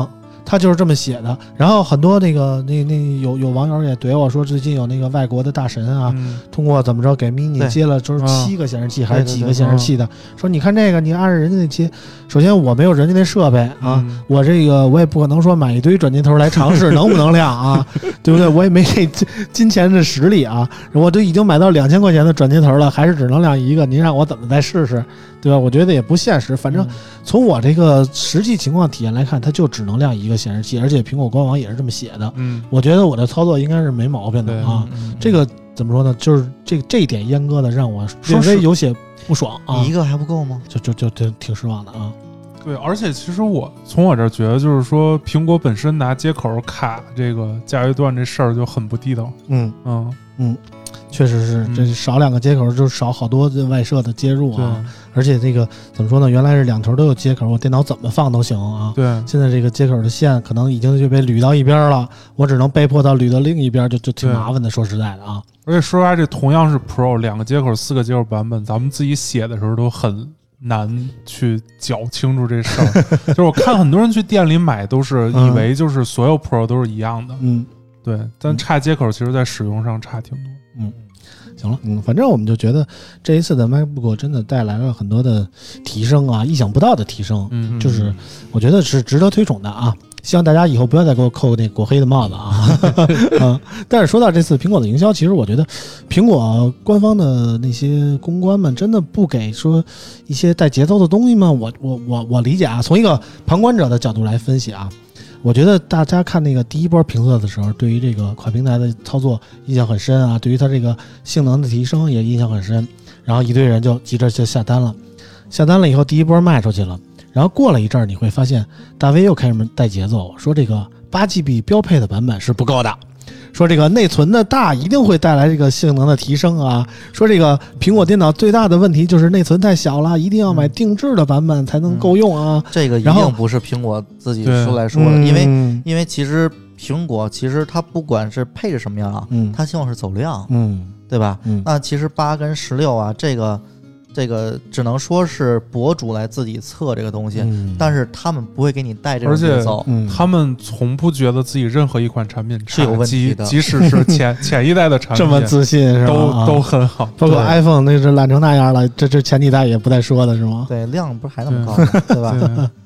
它就是这么写的。然后很多那个那那有有网友也怼我说，最近有那个外国的大神啊，嗯通过怎么着给 Mini 接了就是啊七个显示器还是几个显示器的，说你看这个，你按着人家那接，首先我没有人家那设备啊。嗯我这个我也不可能说买一堆转接头来尝试 能不能亮啊，对不对？我也没这金金钱的实力啊，我都已经买到两千块钱的转接头了，还是只能亮一个，您让我怎么再试试，对吧？我觉得也不现实。反正从我这个实际情况体验来看，它就只能亮一个显示器，而且苹果官网也是这么写的。嗯我觉得我的操作应该是没毛病的啊。嗯这个怎么说呢？就是这这一点阉割的让我稍微有些不爽啊你一，个还不够吗？就就就就挺失望的啊。对，而且其实我从我这儿觉得，就是说苹果本身拿接口卡这个价位段这事儿就很不地道。嗯嗯。嗯，确实是，嗯这少两个接口就少好多这外设的接入啊，而且这个怎么说呢？原来是两头都有接口，我电脑怎么放都行啊。对，现在这个接口的线可能已经就被捋到一边了，我只能被迫到捋到另一边，就就挺麻烦的。说实在的啊，而且说实话，这同样是 Pro 两个接口、四个接口版本，咱们自己写的时候都很难去搅清楚这事儿。就是我看很多人去店里买，都是以嗯为就是所有 Pro 都是一样的。嗯，对，但差接口其实在使用上差挺多。行了，嗯，反正我们就觉得这一次的 MacBook 真的带来了很多的提升啊，意想不到的提升，嗯，就是我觉得是值得推崇的啊。希望大家以后不要再给我扣那国黑的帽子啊。嗯，但是说到这次苹果的营销，其实我觉得苹果官方的那些公关们真的不给说一些带节奏的东西吗？我我我我理解啊，从一个旁观者的角度来分析啊。我觉得大家看那个第一波评测的时候，对于这个跨平台的操作印象很深啊，对于它这个性能的提升也印象很深，然后一堆人就急着就下单了，下单了以后第一波卖出去了，然后过了一阵儿，你会发现大 V 又开始带节奏，说这个八 GB 标配的版本是不够的。说这个内存的大一定会带来这个性能的提升啊！说这个苹果电脑最大的问题就是内存太小了，一定要买定制的版本才能够用啊！这个一定不是苹果自己对说来说的，嗯因为因为其实苹果其实它不管是配置什么样啊，嗯它希望是走量，嗯对吧？嗯那其实八跟十六啊，这个这个只能说是博主来自己测这个东西，嗯但是他们不会给你带这种节奏。嗯他们从不觉得自己任何一款产品是有问题的即使是前 前一代的产品，这么自信是吧？都啊都很好。包括 iPhone 那是烂成那样了，这这前几代也不带说的是吗？对，量不是还那么高吗？对吧？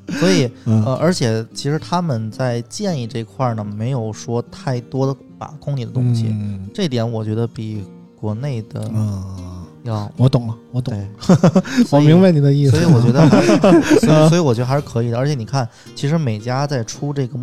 对 所以嗯呃，而且其实他们在建议这块儿呢，没有说太多的把控你的东西，嗯这点我觉得比国内的嗯，要我懂了，我懂了，，我明白你的意思。所以我觉得，所以所以我觉得还是可以的。而且你看，其实每家在出这个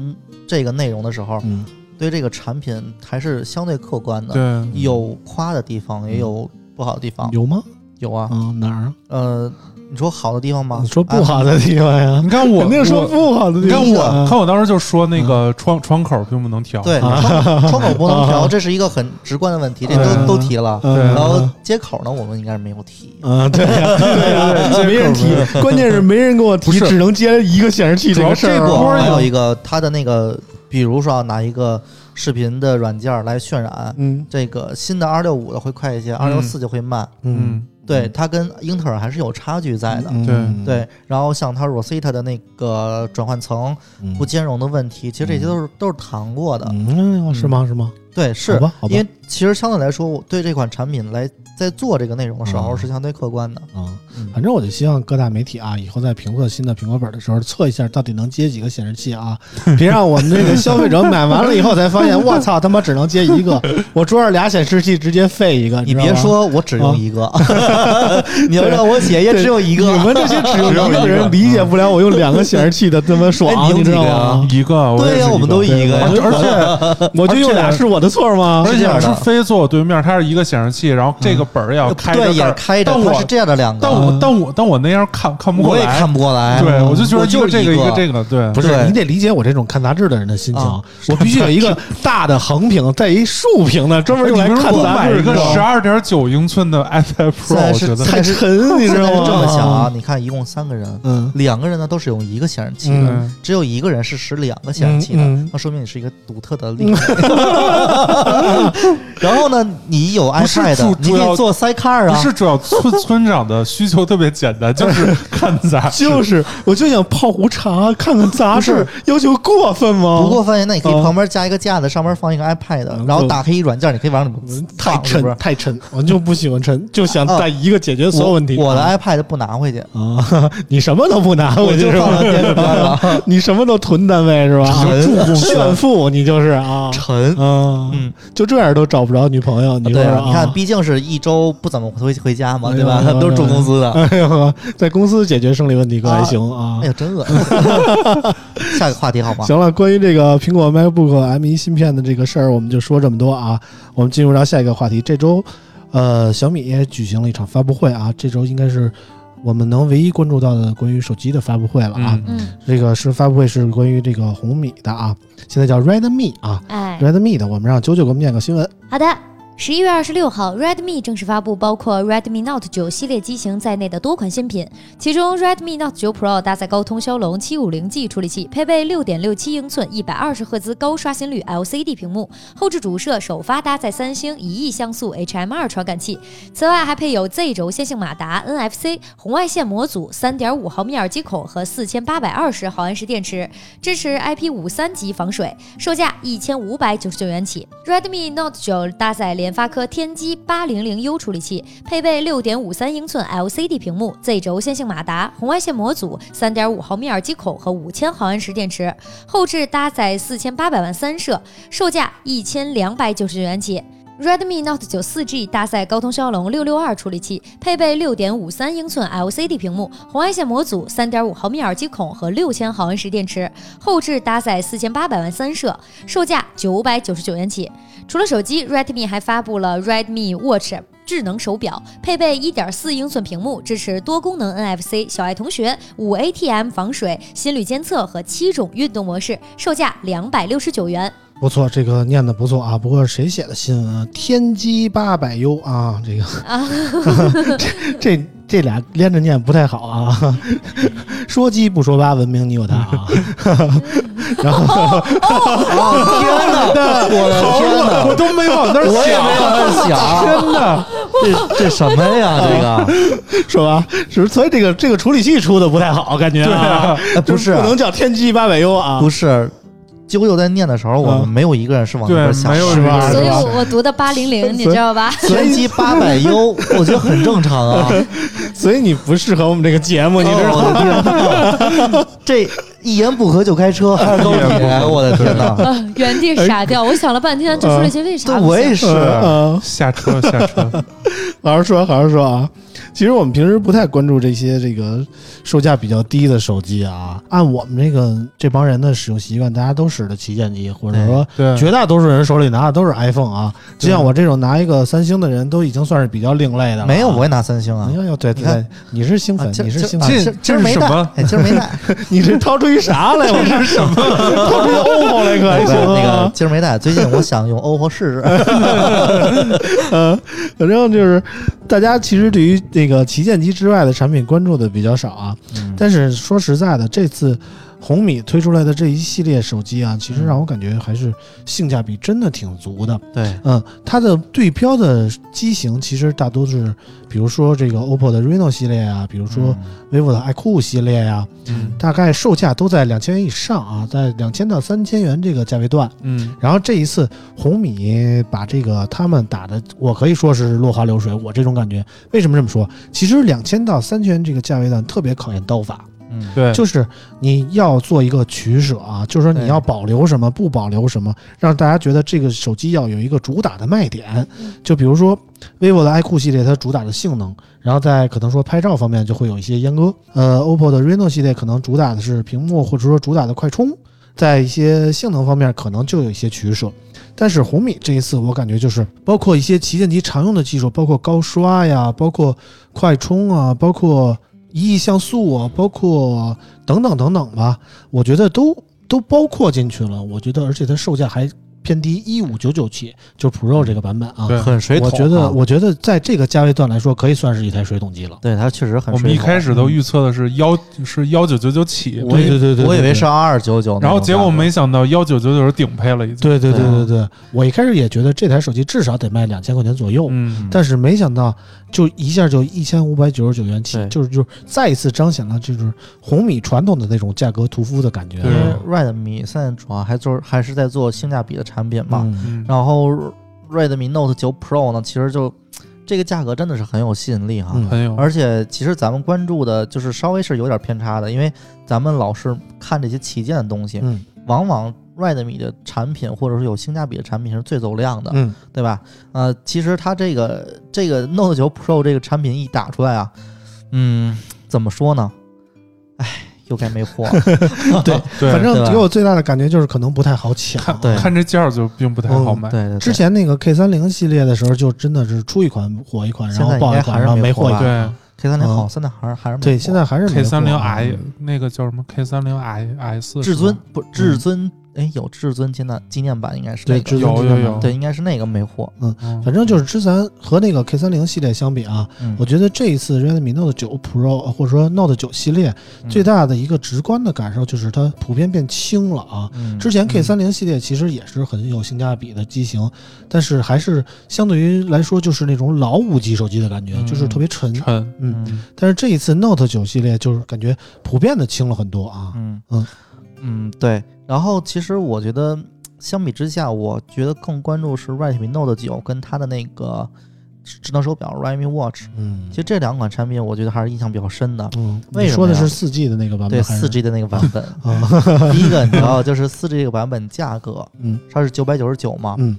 这个内容的时候，嗯对这个产品还是相对客观的，对，有夸的地方，也有不好的地方。有吗？有啊，嗯，哪儿啊？呃，你说好的地方吗？你说不好的地方呀？你看我肯定说不好的地方你看。我看我当时就说那个窗窗口并不能调，对，啊。窗窗口不能调，啊。这是一个很直观的问题，这嗯。都都提了。嗯。然后接口呢，我们应该是没有提。嗯，对呀，对呀，没人提，关键是没人跟我提，只能接一个显示器这个事儿这波还有有一个它的那个，比如说啊拿一个视频的软件来渲染，嗯。这个新的二六五的会快一些，二六四就会慢。嗯，对，它跟英特尔还是有差距在的。嗯对，然后像它 Rosetta 的那个转换层嗯不兼容的问题，其实这些都是都是谈过的。嗯，是吗？是吗？对，是好吧，好吧因为其实相对来说，我对这款产品来在做这个内容的时候嗯是相对客观的。啊，嗯反正我就希望各大媒体啊，以后在评测新的苹果本的时候，测一下到底能接几个显示器啊，别让我们这个消费者买完了以后才发现，我操，他妈只能接一个，我桌上俩显示器直接废一个，你知道吗。别说我只用一个，你要让我写也只有一个。你们这些只用一个的人理解不了我用两个显示器的这么哎爽，你知道吗？一个，对呀，是我们都一个呀。而且我就用俩是我的错吗？而且是非坐我对面，它是一个显示器，然后这个本儿也要开着对，也是开着，但我它是这样的两个。但我但我但我那样看看不过来，我也看不过来。对我就觉得我就一个这个一一个。这个，对，不是，你得理解我这种看杂志的人的心情。啊。我必须有一个 大的横屏，再一竖屏的，专门用来看杂志。买一个十二点九英寸的 iPad Pro，我觉得。太沉，你知道吗？这么想啊，，你看一共三个人，嗯，两个人呢都是用一个显示器的，嗯。只有一个人是使两个显示器的那说明你是一个独特的例子。然后呢，你有 iPad，你可以做 Sidecar 啊。不是主要村 村长的需求特别简单，就是 看杂志，就是，我就想泡壶茶，看看杂志，要求过分吗？不过发现，那你可以啊旁边加一个架子，上面放一个 iPad，嗯然后打开一软件，你可以往里面太沉，？太沉，我就不喜欢沉，就想带一个解决所有问题。我我的啊 iPad 不拿回去，啊，你什么都不拿回去我就是放吧在电视端了。你什么都囤单位是吧？沉炫富，你就是啊，沉，嗯嗯，就这样都找不着女朋友，你说对啊，说啊？你看，毕竟是一周不怎么回 回家嘛，对吧？他都是住公司的。哎呦，在公司解决生理问题可还行啊哎。呀，真恶 下个话题好吗？行了，关于这个苹果 MacBook M1 芯片的这个事儿，我们就说这么多啊。我们进入到下一个话题。这周，呃，小米也举行了一场发布会啊。这周应该是我们能唯一关注到的关于手机的发布会了啊。嗯嗯，这个是发布会是关于这个红米的啊，现在叫 Redmi 啊哎，，Redmi 的。我们让九九给我们念个新闻。好的。十一月二十六号，Redmi 正式发布包括 Redmi Note 9系列机型在内的多款新品，其中 Redmi Note 9 Pro 搭载高通骁龙 750G 处理器，配备6.67英寸、一百二十赫兹高刷新率 LCD 屏幕，后置主摄首发搭载三星一亿像素 HMR 传感器，此外还配有 Z 轴线性马达、NFC、红外线模组、3.5毫米耳机孔和4820毫安时电池，支持 IP53 级防水，售价一千五百九十九元起。Redmi Note 9搭载联发科天玑八零零 U 处理器，配备六点五三英寸 LCD 屏幕、Z 轴线性马达、红外线模组、三点五毫米耳机孔和五千毫安时电池，后置搭载四千八百万三摄，售价一千两百九十九元起。Redmi Note 9 4G 搭载高通骁龙六六二处理器，配备六点五三英寸 LCD 屏幕、红外线模组、三点五毫米耳机孔和六千毫安时电池，后置搭载四千八百万三摄，售价九百九十九元起。除了手机，Redmi 还发布了 Redmi Watch 智能手表，配备一点四英寸屏幕，支持多功能 NFC、小爱同学、五 ATM 防水、心率监测和七种运动模式，售价两百六十九元。不错，这个念的不错啊。不过谁写的新闻啊？天玑八百 U 啊，这个啊，这这这俩连着念不太好啊。说鸡不说八，文明你有他啊。然后天哪！我的天哪！我都没往那儿我也没往那儿想，真的，这这什么呀？这个是吧？是不是？所以这个这个处理器出的不太好，感觉不是不能叫天玑八百 U 啊。不是，啾啾在念的时候，我们嗯没有一个人是往那边，想是吧所以我我读的八零零，你知道吧？天玑八百 U，我觉得很正常啊。所以你不适合我们这个节目，你知道吗？这一言不合就开车，都是高铁，我的天哪！啊，原地傻掉。我想了半天，这处理器为啥？我也是。嗯，下车下车，好好说，好好说啊。其实我们平时不太关注这些这个售价比较低的手机啊。按我们这个这帮人的使用习惯，大家都使的旗舰机，或者说对，绝大多数人手里拿的都是 iPhone 啊。就像我这种拿一个三星的人，都已经算是比较另类的。没有，我也拿三星啊哎。呦，对对对，你是兴奋，啊今你是兴今奋，这啊今今儿没带今儿没带。你这掏出一啥来？我这是什么？掏出一 OPPO 来可还行那个啊？今儿没带，最近我想用 OPPO 试试。嗯，反正就是大家其实对于那个旗舰机之外的产品关注的比较少啊。嗯但是说实在的，这次红米推出来的这一系列手机啊，其实让我感觉还是性价比真的挺足的。对，嗯，它的对标的机型其实大多是，比如说这个 OPPO 的 Reno 系列啊，比如说 vivo 的 iQOO 系列呀、嗯大概售价都在两千元以上啊，在两千到三千元这个价位段。嗯然后这一次红米把这个他们打的，我可以说是落花流水。我这种感觉，为什么这么说？其实两千到三千元这个价位段特别考验刀法。嗯，对，就是你要做一个取舍啊，就是说你要保留什么，不保留什么，让大家觉得这个手机要有一个主打的卖点。就比如说 vivo 的 iQOO 系列，它主打的性能，然后在可能说拍照方面就会有一些阉割。呃，OPPO 的 Reno 系列可能主打的是屏幕，或者说主打的快充，在一些性能方面可能就有一些取舍。但是红米这一次，我感觉就是包括一些旗舰机常用的技术，包括高刷呀，包括快充啊，包括一亿像素啊，包括等等等等吧，我觉得都都包括进去了。我觉得，而且它售价还偏低，一五九九起，就是 Pro 这个版本啊。对很水桶啊。我觉得，我觉得在这个价位段来说，可以算是一台水桶机了。对它确实很我水桶。们一开始都预测的是幺是幺九九九起，对对对对我以为对是二二九九，然后结果没想到幺九九九是顶配了，已经。对对对对对对，我一开始也觉得这台手机至少得卖两千块钱左右，嗯，但是没想到就一下就一千五百九十九元起，就是就是再一次彰显了就是红米传统的那种价格屠夫的感觉。对因为 Redmi 现在主要还做还是在做性价比的产品嘛。嗯嗯然后 Redmi Note 9 Pro 呢，其实就这个价格真的是很有吸引力哈。嗯很有，而且其实咱们关注的就是稍微是有点偏差的，因为咱们老是看这些旗舰的东西，嗯往往 Redmi 的产品或者是有性价比的产品是最走量的，嗯，对吧？呃，其实它这个这个 Note 9 Pro 这个产品一打出来啊，嗯，怎么说呢？哎，又该没货。对，对，反正给我最大的感觉就是可能不太好抢。看对看这价儿就并不太好卖。对对对，之前那个 K 三零系列的时候，就真的是出一款火一款，然后爆一款，然后没货。对 K 三零嗯好，现在还是还是没对，现在还是没，K 三零 i 那个叫什么 K 三零 i s 至尊不至尊，哎，有至尊纪念纪念版应该是那对，至尊纪念版有有有对，应该是那个没货。嗯反正就是之前和那个 K 三零系列相比啊，嗯我觉得这一次 Redmi Note 九 Pro 呃或者说 Note 九系列嗯最大的一个直观的感受就是它普遍变轻了啊。嗯之前 K 三零系列其实也是很有性价比的机型，但是还是相对于来说就是那种老五 G 手机的感觉，嗯就是特别沉。沉，嗯，嗯但是这一次 Note 九系列就是感觉普遍的轻了很多啊。嗯嗯嗯，对。然后其实我觉得相比之下，我觉得更关注是 Redmi Note 九跟它的那个智能手表 Redmi Watch。嗯其实这两款产品，我觉得还是印象比较深的。嗯，为什么说的是四 G 的那个版对，本还是？四 G 的那个版本，啊，第一个你知道，就是四 G 这个版本价格，嗯它是九百九十九嘛。嗯，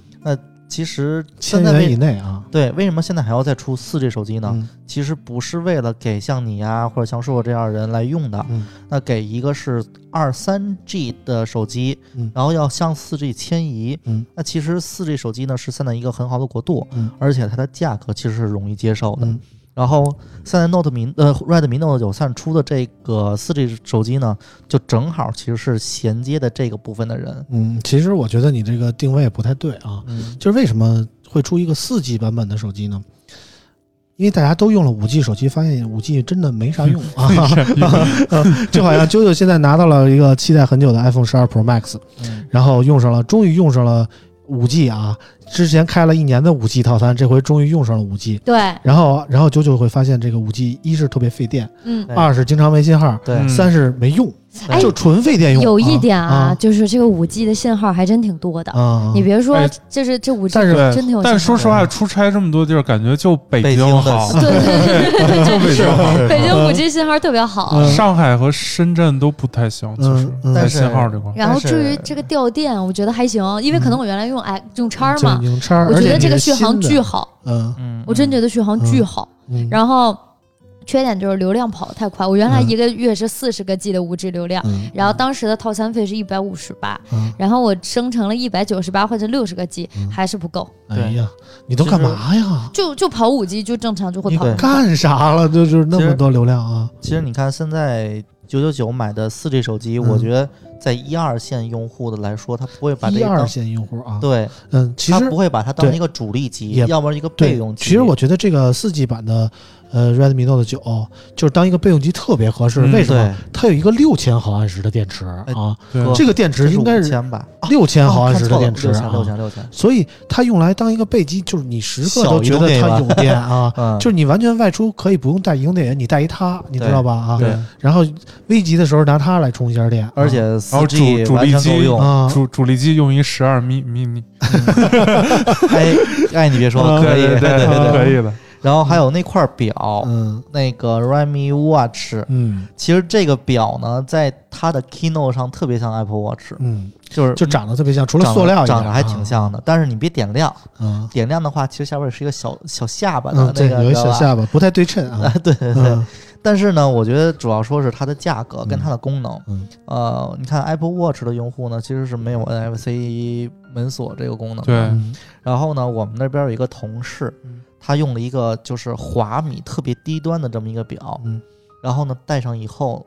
其实千现在为元以内啊。对，为什么现在还要再出四 G 手机呢？嗯其实不是为了给像你呀、或者像硕硕这样的人来用的，嗯那给一个是二三 G 的手机，嗯然后要向四 G 迁移。嗯那其实四 G 手机呢是现在一个很好的国度，嗯而且它的价格其实是容易接受的。嗯然后现在 Note 米呃 Redmi Note 九三出的这个四 G 手机呢，就正好其实是衔接的这个部分的人。嗯，其实我觉得你这个定位不太对啊。嗯，就是为什么会出一个四 G 版本的手机呢？因为大家都用了五 G 手机，发现五 G 真的没啥用啊。就好像啾啾现在拿到了一个期待很久的 iPhone 十二 Pro Max，嗯然后用上了，终于用上了五 G 啊！之前开了一年的五 G 套餐，这回终于用上了五 G。对，然后，然后九九会发现这个五 G 一是特别费电，嗯，二是经常没信号，对嗯三是没用，哎就纯费电用。有一点啊，啊就是这个五 G 的信号还真挺多的。啊，你别说哎，就是这五 G 但是真挺有信号。但说实话，出差这么多地儿，感觉就北北京的好，对对 对对就北京好。北京五 G 信号特别好。嗯上海和深圳都不太行，其实在信号这块。然后至于这个掉电，我觉得还行，因为可能我原来用哎用叉嘛我觉得这个续航巨，好，嗯嗯，我真觉得续航巨好。嗯，然后缺点就是流量跑得太快，我原来嗯一个月是四十个 G 的五 G 流量，嗯然后当时的套餐费是一百五十八，嗯，然后我生成了一百九十八或者六十个 G，嗯还是不够，哎呀，你都干嘛呀？就就跑五 G 就正常就会你跑。干啥了？就就是那么多流量啊！其实你看现在九九九买的四 G 手机，嗯我觉得在一二线用户的来说，他不会把这一二线用户啊，对，嗯，其实他不会把它当一个主力机，要么一个备用，机。其实我觉得这个四 G 版的呃 Redmi Note 九就是当一个备用机特别合适。嗯为什么？它有一个六千毫安时的电池哎啊，对这个电池应该是六千毫安时的电池六千六啊，千六千，所以它用来当一个备机，就是你时刻都觉得它有电啊。嗯，就是你完全外出可以不用带移动电源，你带一它，你知道吧？啊，对，然后危急的时候拿它来充一下电，而且然四后主 G 主力机用。啊，主主力机用一十二米米米，哎哎，你别说了，可以，对对对可以的。然后还有那块表，嗯那个 Redmi Watch，嗯其实这个表呢，在它的 Keynote 上特别像 Apple Watch，嗯，就是就长得特别像，除了塑料长得还挺像的。但是你别点亮，嗯。点亮的话，其实下边是一个小小下巴的嗯，那对，个，有一小下巴，不太对称啊。对 对对。嗯但是呢，我觉得主要说是它的价格跟它的功能。嗯呃，你看 Apple Watch 的用户呢，其实是没有 NFC 门锁这个功能的。对嗯然后呢，我们那边有一个同事嗯，他用了一个就是华米特别低端的这么一个表，嗯然后呢戴上以后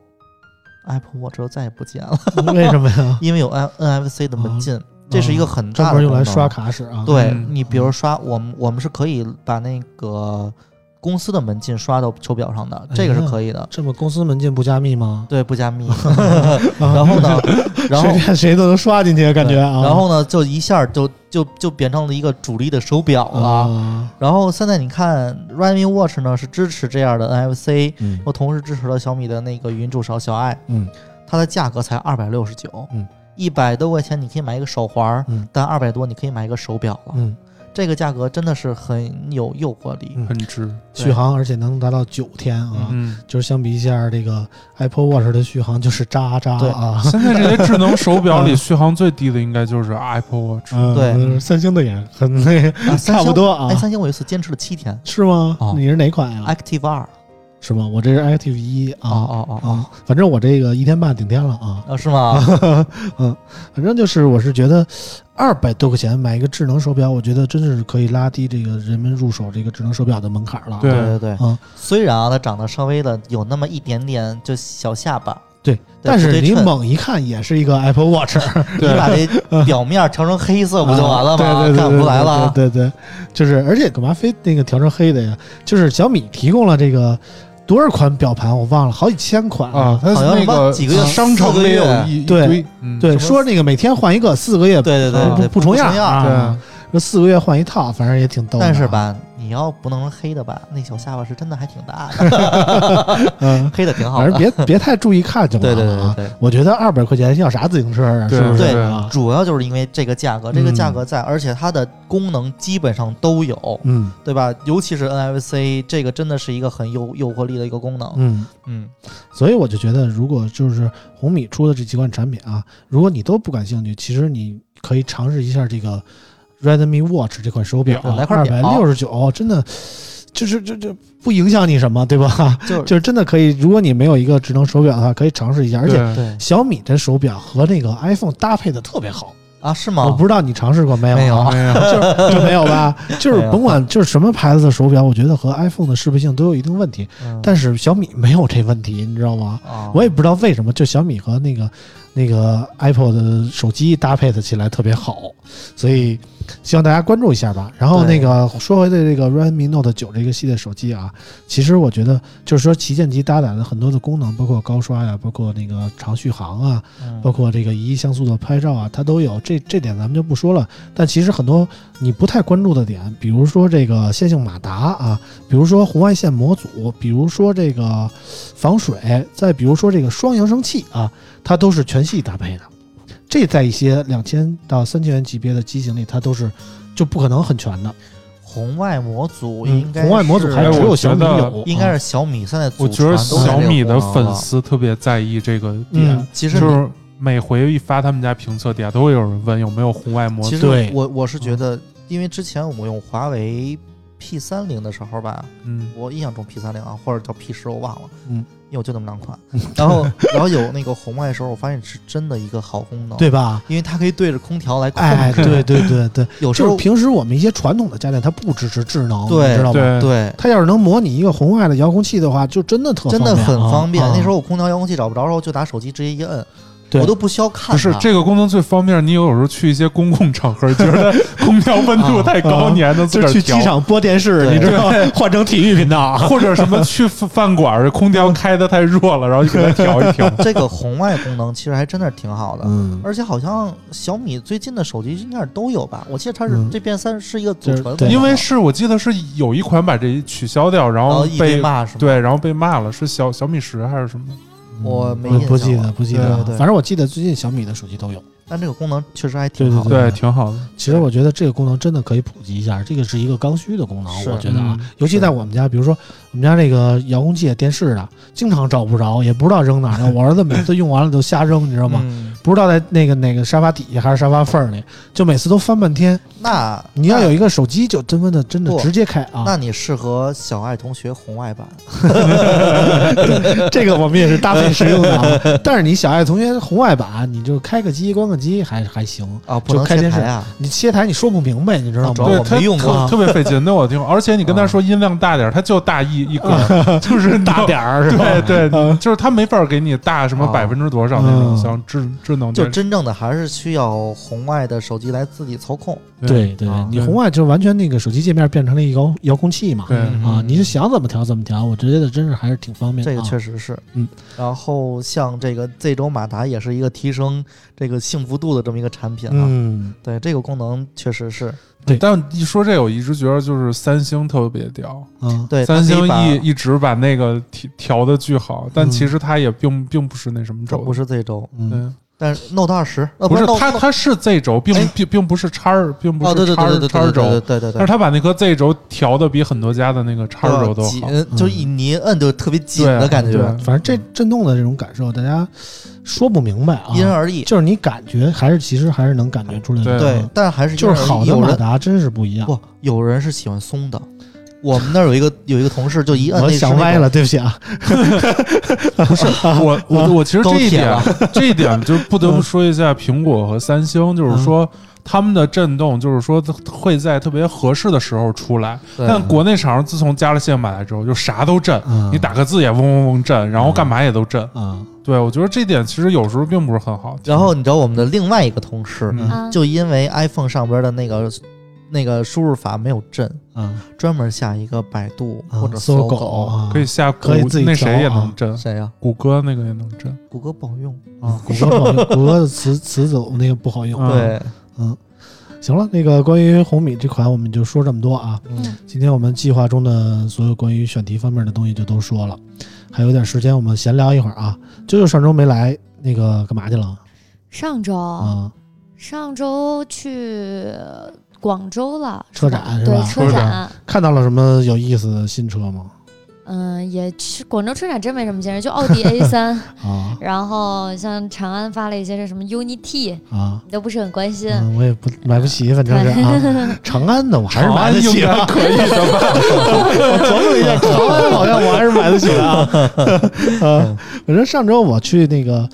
，Apple Watch 就再也不见了，为什么呀？因为有 N NFC 的门禁，这是一个很大的功能门用来刷。卡使啊。对嗯你，比如刷我们我们是可以把那个公司的门禁刷到手表上的，这个是可以的。这么公司门禁不加密吗？对，不加密。啊 然后呢，然后随便谁都能刷进去，感觉啊。然后呢，就一下就就就变成了一个主力的手表了。啊，然后现在你看，Redmi Watch 呢是支持这样的 NFC，嗯又同时支持了小米的那个语音助手小爱，嗯它的价格才二百六十九，嗯，一百多块钱你可以买一个手环，嗯但二百多你可以买一个手表了，嗯这个价格真的是很有诱惑力。嗯很值。续航而且能达到九天啊，嗯，就是相比一下这个 Apple Watch 的续航就是渣渣对啊。现在这些智能手表里续航最低的应该就是 Apple Watch。嗯对三星的也很那个，啊 三差不多啊哎，三星我有一次坚持了七天是吗哦？你是哪款呀？，Active 二，是吗？我这是 Active 一啊啊哦哦哦啊，反正我这个一天半顶天了啊。啊，是吗？嗯，反正就是我是觉得二百多块钱买一个智能手表，我觉得真是可以拉低这个人们入手这个智能手表的门槛了。对对对对，啊，虽然啊，它长得稍微的有那么一点点就小下巴，对，但是你猛一看也是一个 Apple Watch，你把这表面调成黑色不就完了吗？啊对对对，看不出来了。对对对，就是而且干嘛非那个调成黑的呀？就是小米提供了这个多少款表盘我忘了，好几千款啊，它好像那个几个月商城里有一堆，嗯对，说那个每天换一个，四个月对对对不对，不重样样。啊对说四个月换一套，反正也挺逗的。但是，吧，你要不能黑的吧，那小下巴是真的还挺大的，嗯，黑的挺好反正。别别太注意看就完对对了啊。对对对。我觉得二百块钱要啥自行车啊？是不是？对啊，主要就是因为这个价格，这个价格在，而且它的功能基本上都有，嗯对吧？尤其是 NFC，这个真的是一个很诱诱惑力的一个功能。嗯。嗯，所以我就觉得，如果就是红米出的这几款产品啊，如果你都不感兴趣，其实你可以尝试一下这个 Redmi Watch 这款手表对，来块二百六十九，真的就是这这不影响你什么，对吧？就是 就是真的可以，如果你没有一个智能手表的话，可以尝试一下。而且小米这手表和那个 iPhone 搭配的特别好，啊，是吗？我不知道你尝试过没有啊？没有没有，就就没有吧？就是甭管就是什么牌子的手表，我觉得和 iPhone 的适配性都有一定问题，嗯但是小米没有这问题，你知道吗？啊我也不知道为什么，就小米和那个那个 Apple 的手机搭配的起来特别好，所以希望大家关注一下吧。然后那个说回的这个 Redmi Note 9这个系列手机啊，其实我觉得就是说旗舰机搭载的很多的功能，包括高刷呀，包括那个长续航啊，嗯包括这个一亿像素的拍照啊，它都有。这这点咱们就不说了。但其实很多你不太关注的点，比如说这个线性马达啊，比如说红外线模组，比如说这个防水，再比如说这个双扬声器啊，它都是全系搭配的。这在一些两千到三千元级别的机型里，它都是就不可能很全的。红外模组嗯应该红外模组是还只有小米应该是小米现在祖我觉得小米的粉丝特别在意这个嗯点，其实就是每回一发他们家评测底下都会有人问有没有红外模组。其实对我我是觉得，因为之前我用华为 P 三零的时候吧，嗯，我印象中 P 三零啊，或者叫 P 十，我忘了，嗯，因为我就那么两款。然后然后有那个红外的时候，我发现是真的一个好功能，对，吧？因为它可以对着空调来控哎，制，对对对对，有时候就是平时我们一些传统的家电它不支持智能，对你知道吗？对对。它要是能模拟一个红外的遥控器的话，就真的特真的很方便。啊那时候我空调遥控器找不着的时候，就拿手机直接一摁，对我都不需要看。不是这个功能最方便，你有时候去一些公共场合，觉得 空调温度太高，啊你还能自就个儿去机场播电视，你知道，换成体育频道。或者什么去饭饭馆儿，空调开的太弱了，然后就给它调一调。这个红外功能其实还真的挺好的。嗯，而且好像小米最近的手机应该是都有吧？我记得它是、嗯这变三是一个祖就是传功能，对因为是我记得是有一款把这取消掉，然后被骂是吗？对，然后被骂了，是小小米十还是什么？我没不印象了不记得不记得，对对对反正我记得最近小米的手机都有。但这个功能确实还挺对好的。对，挺好的。其实我觉得这个功能真的可以普及一下，这个是一个刚需的功能，我觉得啊嗯，尤其在我们家，比如说我们家这个遥控器、电视的，经常找不着，也不知道扔哪儿了。我儿子每次用完了都瞎扔，你知道吗？嗯，不知道在那个哪个沙发底下还是沙发缝儿里，就每次都翻半天。那你要有一个手机，就真的真的直接开啊！那你适合小爱同学红外版，这个我们也是搭配使用的啊。但是你小爱同学红外版，你就开个机、关个机还还行。啊，不能就开电视切台啊。你切台你说不明白，你知道吗？啊主要我对它没用过特特别费劲，那我听，而且你跟他说音量大点儿，他就大一一个，就是 大点儿是吧？对对，嗯就是他没法给你大什么啊百分之多少那种嗯像智智就真正的还是需要红外的手机来自己操控。对对啊，你红外就完全那个手机界面变成了一个遥遥控器嘛。对。嗯。啊，你是想怎么调怎么调，我觉得真是还是挺方便。这个确实是，嗯。然后像这个 Z 轴马达也是一个提升这个幸福度的这么一个产品啊。嗯，对，这个功能确实是，对。但一说这，我一直觉得就是三星特别屌，嗯，对，三星一一直把那个调调的巨好，但嗯。其实它也并并不是那什么轴不是 Z 轴，嗯，对，但是 Note 二十呃不是它它是 Z 轴，并哎并并不是叉儿，并不是叉叉轴，对对对但是它把那颗 Z 轴调的比很多家的那个叉轴都紧，，就是一你一摁就特别紧的感觉对，反正这震动的这种感受，大家说不明白啊。因人而异。就是你感觉还是其实还是能感觉出来的。对对，但还是就是好的马达真是不一样。不，有人是喜欢松的。我们那儿有一个有一个同事，就一摁我想歪了，对不起啊。不是我我 我其实这一点 这一点就不得不说一下苹果和三星，就是说他们的震动，就是说会在特别合适的时候出来。但国内厂商自从加了线买来之后，就啥都震，嗯你打个字也嗡嗡嗡震，然后干嘛也都震。啊，对我觉得这点其实有时候并不是很好。然后你知道我们的另外一个同事，就因为 iPhone 上边的那个那个输入法没有震，啊，专门下一个百度啊或者搜狗。啊，可以下可以自己那谁也能震，谁呀？谷歌那个也能震。谷歌不好用。啊，谷歌不好用，谷歌的词词组那个不好用。嗯对，嗯，行了，那个关于红米这款我们就说这么多啊。嗯今天我们计划中的所有关于选题方面的东西就都说了，还有点时间，我们闲聊一会儿啊。舅舅上周没来，那个干嘛去了上周、啊？上周去广州了，车展是吧车车展展，看到了什么有意思的新车吗？嗯，也去广州车展真没什么见识，就奥迪 A 三，啊然后像长安发了一些这什么 Uni T，啊，你都不是很关心。嗯，我也不买不起，反正是啊。长安的我还是买得起啊，可以的吧？我琢磨了一下，长安好像我还是买得起的啊。呃，反正上周我去那个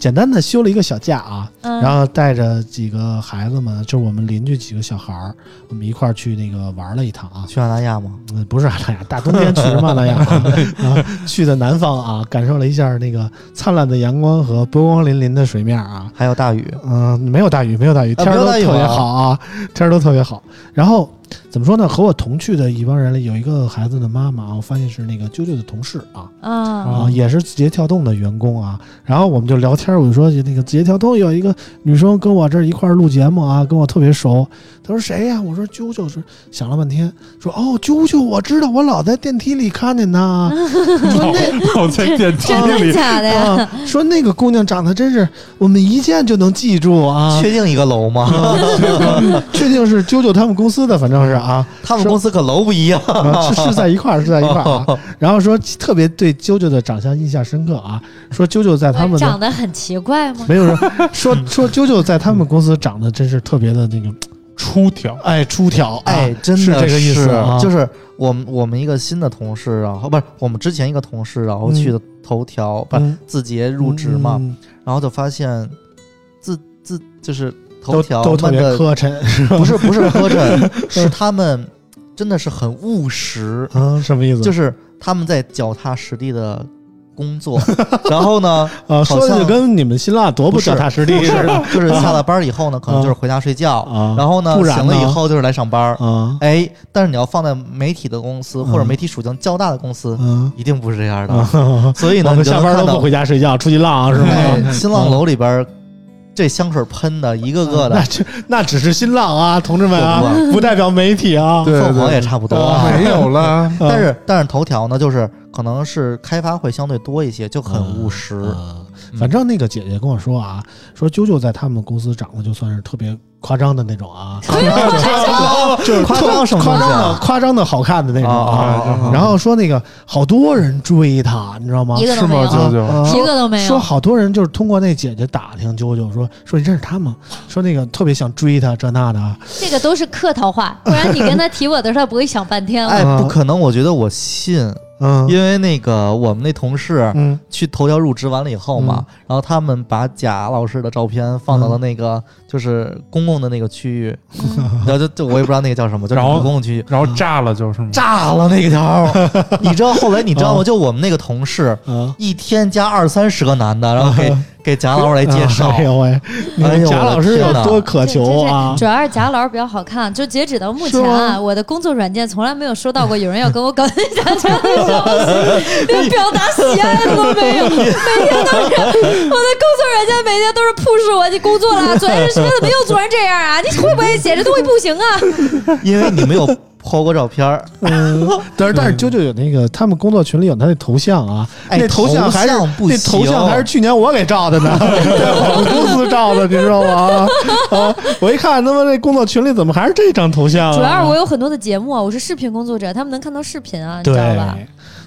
简单的休了一个小假啊，嗯，然后带着几个孩子们，就是我们邻居几个小孩儿，我们一块儿去那个玩了一趟啊。去澳大利亚吗？嗯，不是阿那亚，大冬天去什么阿那亚？啊，去的南方啊，感受了一下那个灿烂的阳光和波光粼粼的水面啊。还有大雨，嗯、没有大雨，没有大雨，啊天儿都特别好啊，天儿都特别好。然后怎么说呢？和我同去的一帮人里，有一个孩子的妈妈，我发现是那个啾啾的同事啊。啊，啊，也是字节跳动的员工啊。然后我们就聊天，我就说那个字节跳动有一个女生跟我这儿一块儿录节目啊，跟我特别熟。她说谁呀、我说啾啾，说想了半天，说哦啾啾，我知道，我老在电梯里看见她。说那我在电梯里，假的呀？啊，说那个姑娘长得真是，我们一见就能记住啊。确定一个楼吗？确定是啾啾他们公司的，反正是啊，他们公司可楼不一样。啊 是是在一块儿，是在一块儿啊。然后说特别对啾啾的长相印象深刻啊，说啾啾在他们长得很奇怪吗？没有说说说啾啾在他们公司长得真是特别的那个，出挑，哎，出挑，啊哎，真的是这个意思啊，就是我们我们一个新的同事，然后不是我们之前一个同事，然后去的头条，不字节入职嘛，嗯然后就发现字字就是头条都特别磕碜，不是不是磕碜，是他们真的是很务实，啊，什么意思？就是他们在脚踏实地的工作，然后呢，啊，说的好像就跟你们辛辣多不脚踏实地不是似的 就是下了班以后呢，可能就是回家睡觉，啊。然后呢不醒了以后就是来上班。啊，哎，但是你要放在媒体的公司或者嗯媒体属性较大的公司，嗯一定不是这样的。啊，所以呢，你就们下班都不能看到回家睡觉，出去浪啊是吗？哎，新浪楼里边这香水喷的一个个的那，这那只是新浪啊，同志们啊，不不代表媒体啊。对凤凰也差不多啊。没有了。但是但是头条呢，就是可能是开发会相对多一些，就很务实。啊反正那个姐姐跟我说啊，说啾啾在他们公司长得就算是特别夸张的那种啊，就是夸张什么夸张的夸张的好看的那种啊。然后说那个好多人追她，你知道吗一？个是吗？都没有，舅舅，啊一个都没有。说好多人就是通过那姐姐打听啾啾，说说你认识他吗？说那个特别想追她这那的啊。这个都是客套话，不然你跟他提我的时候，他不会想半天了。哎，啊不可能，我觉得我信，嗯。因为那个我们那同事嗯。去头条入职完了以后嘛，然后他们把贾老师的照片放到了那个就是公共的那个区域，然后就就我也不知道那个叫什么，就是公共区域。然后炸了就是吗？炸了那个条儿，你知道后来你知道吗？啊就我们那个同事啊，一天加二三十个男的，然后给 给贾老师来介绍，哎呦喂，你们贾老师有多渴求啊。主？要是贾老师比较好看，就截止到目前啊，我的工作软件从来没有收到过有人要跟我搞对象 连表达喜爱的都没有，每天都是我的工作软件每天都是 push 我，你工作了，昨天是怎么又做成这样啊？你会不会写这东西不行啊？因为你没有 po 过照片儿，嗯，但是但是啾啾有那个他们工作群里有他那头像啊，哎那头像还是那头像还是去年我给照的呢，在我们公司照的，你知道吗？啊，我一看他妈那工作群里怎么还是这张头像啊？主要是我有很多的节目啊，我是视频工作者，他们能看到视频啊，你知道吧？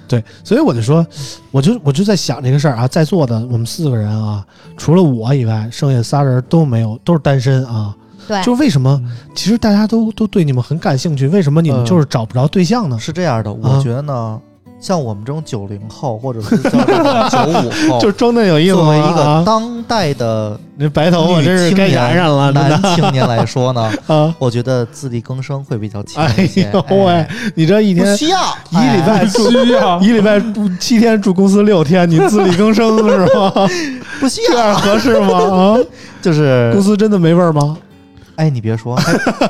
对对，所以我就说，我就我就在想这个事儿啊，在座的我们四个人啊，除了我以外，剩下仨人都没有，都是单身啊。对，就是为什么？其实大家都都对你们很感兴趣，为什么你们嗯就是找不着对象呢？是这样的，啊我觉得呢，像我们这种九零后或者是九五后，就装的有意思作为一个啊！当代的那白头发真是该染染了，真男青年来说呢，啊！我觉得自力更生会比较强哎一些。呦喂哎，你这一天需要一礼拜哎住需要一礼拜住七天住公司六天，你自力更生是吗？不需这样要，合适吗？啊，就是公司真的没味儿吗？哎，你别说，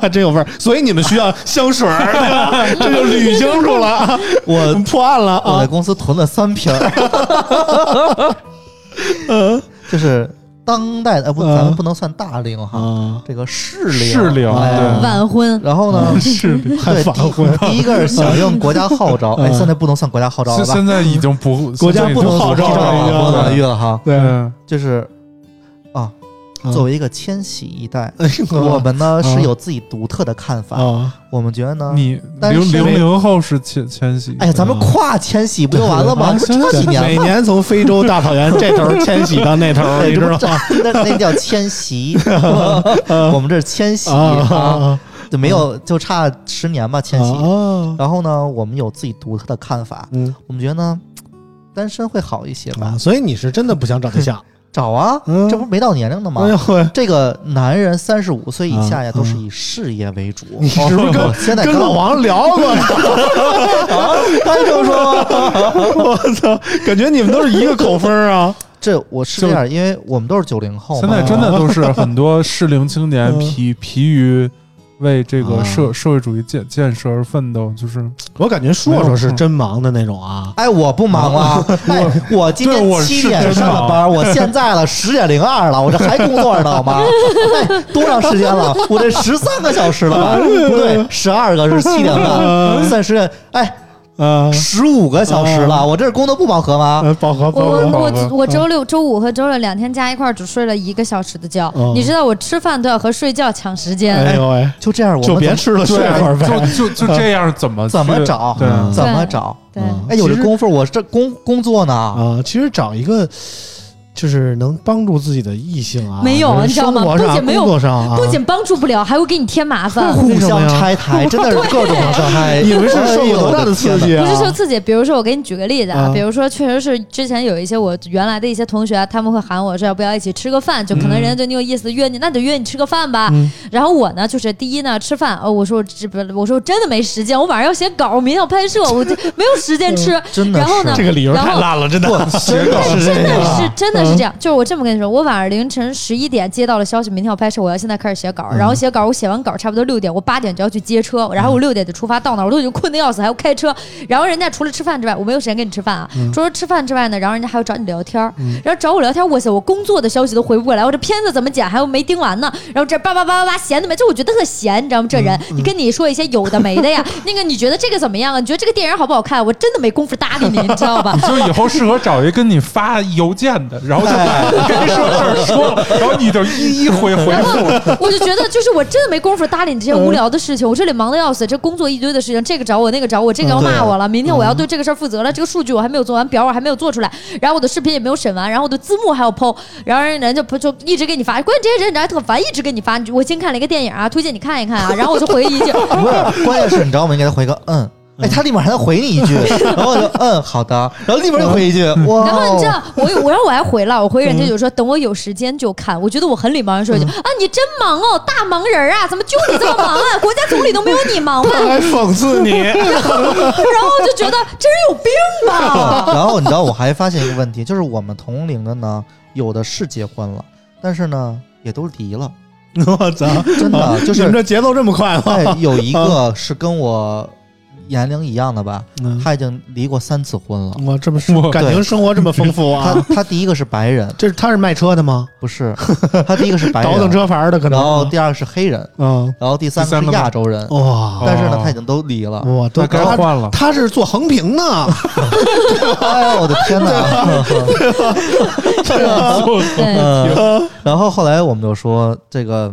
还 真有味儿，所以你们需要香水儿，这就捋清楚了，我破案了啊！我在公司囤了三瓶儿，嗯。就是当代的，呃不，嗯咱们不能算大龄哈，啊，这个适龄，适龄哎晚婚，然后呢，适龄。还对，反婚，第第一个是响应国家号召，哎，嗯现在不能算国家号召了吧？现现在已经不国家不能号召了，了已经不能育了哈。对，嗯就是作为一个千禧一代，哎我们呢嗯是有自己独特的看法。啊，我们觉得呢，你零零零后是千千禧，哎呀，咱们跨千禧不就完了吗？啊 这几年每？年从非洲大草原这头迁徙到那头，对，你知道吗？那那叫迁徙，我们这是迁徙啊就没有就差十年吧迁徙。啊，然后呢，我们有自己独特的看法，嗯我们觉得呢，单身会好一些吧啊，。所以你是真的不想找对象？找啊，嗯这不是没到年龄的吗哎？呦喂，这个男人三十五岁以下呀，嗯都是以事业为主。你是不是跟哦现在跟老王聊过呀？他就说，我操，感觉你们都是一个口风啊！这我是这样，因为我们都是九零后嘛，现在真的都是很多适龄青年嗯疲疲于为这个啊社社会主义建建设而奋斗，就是我感觉硕硕是真忙的那种啊。哎，我不忙啊，哎，我今天七点上的班，我现在了十点零二了，我这还工作着呢，好吗？哎，多长时间了？我这十三个小时了吧？不对，十二个是七点半，算十点，哎，啊，十五个小时了，我这是工作不饱和吗？呃，饱和我饱和，我我我周六、周五和周六两天加一块儿只睡了一个小时的觉哦，你知道我吃饭都要和睡觉抢时间。哎。呦喂，就这样，我们就别吃了，睡对会儿呗。就就就这样怎么怎么找？对，嗯怎么找？对，嗯。哎，有这功夫，我这工工作呢。啊，其实找一个就是能帮助自己的异性啊，没有就是你知道吗不仅没有不仅帮助不了，还会给你添麻烦。互相拆台，真的是各种伤害。你们是受了多大的刺激啊？不是受刺激，比如说我给你举个例子啊，啊比如说确实是之前有一些我原来的一些同学，他们会喊我说要不要一起吃个饭，就可能人家对你有意思，约你，那就约你吃个饭吧。嗯然后我呢，就是第一呢，吃饭，哦，我说我这不，我说我真的没时间，我晚上要写稿，我明天要拍摄，我就没有时间吃。真的然后呢这个理由然后太烂了，真的。真的 是真的是这样，就是我这么跟你说，我晚上凌晨十一点接到了消息，明天要拍摄，我要现在开始写稿，然后写稿，我写完稿差不多六点，我八点就要去接车，然后我六点就出发到那儿，我都已经困得要死，还要开车，然后人家除了吃饭之外，我没有时间跟你吃饭啊，除了吃饭之外呢，然后人家还要找你聊天儿，然后找我聊天，哇塞，我工作的消息都回不过来，我这片子怎么剪还有没盯完呢，然后这叭叭叭叭叭闲的没，就我觉得特闲，你知道吗？这人，你跟你说一些有的没的呀，那个你觉得这个怎么样啊？你觉得这个电影好不好看？我真的没工夫搭理你，你知道吧？就以后适合找一个跟你发邮件的，然后就 跟你说事儿说了，然后你就一一回回复。我就觉得，就是我真的没工夫搭理你这些无聊的事情。我这里忙的要死，这工作一堆的事情，这个找我，那个找我，这个要骂我了，明天我要对这个事儿负责了，这个数据我还没有做完，表我还没有做出来，然后我的视频也没有审完，然后我的字幕还要剖，然后人家就就一直给你发，关键这些人你还特烦，一直给你发。我新看了一个电影啊，推荐你看一看啊，然后我就回一句，不是，关键是你知道吗？你给他回个嗯，哎，他立马还能回你一句，然后我就嗯好的，然后立马又回一句哇，然后你知道，我我然后我还回了，我回人家就说等我有时间就看。我觉得我很礼貌的说一句啊，你真忙哦，大忙人啊，怎么就你这么忙啊？国家总理都没有你忙吗？他还讽刺你，然后就觉得 这人有病吧。然后你知道我还发现一个问题，就是我们同龄的呢，有的是结婚了，但是呢也都离了，我操！真的就是你们这节奏这么快哎吗？有一个是跟我年龄一样的吧，嗯他已经离过三次婚了。哇这么我感情生活这么丰富啊！他他第一个是白人，这是他是卖车的吗？不是，他第一个是白 倒腾人，车牌的可能。然后第二个是黑人，嗯，然后第三个是亚洲人，哇但是呢哦他已经都离了。哇，都那该他换了。他是做横屏的，哎呦我的天哪！对，嗯，然后后来我们就说这个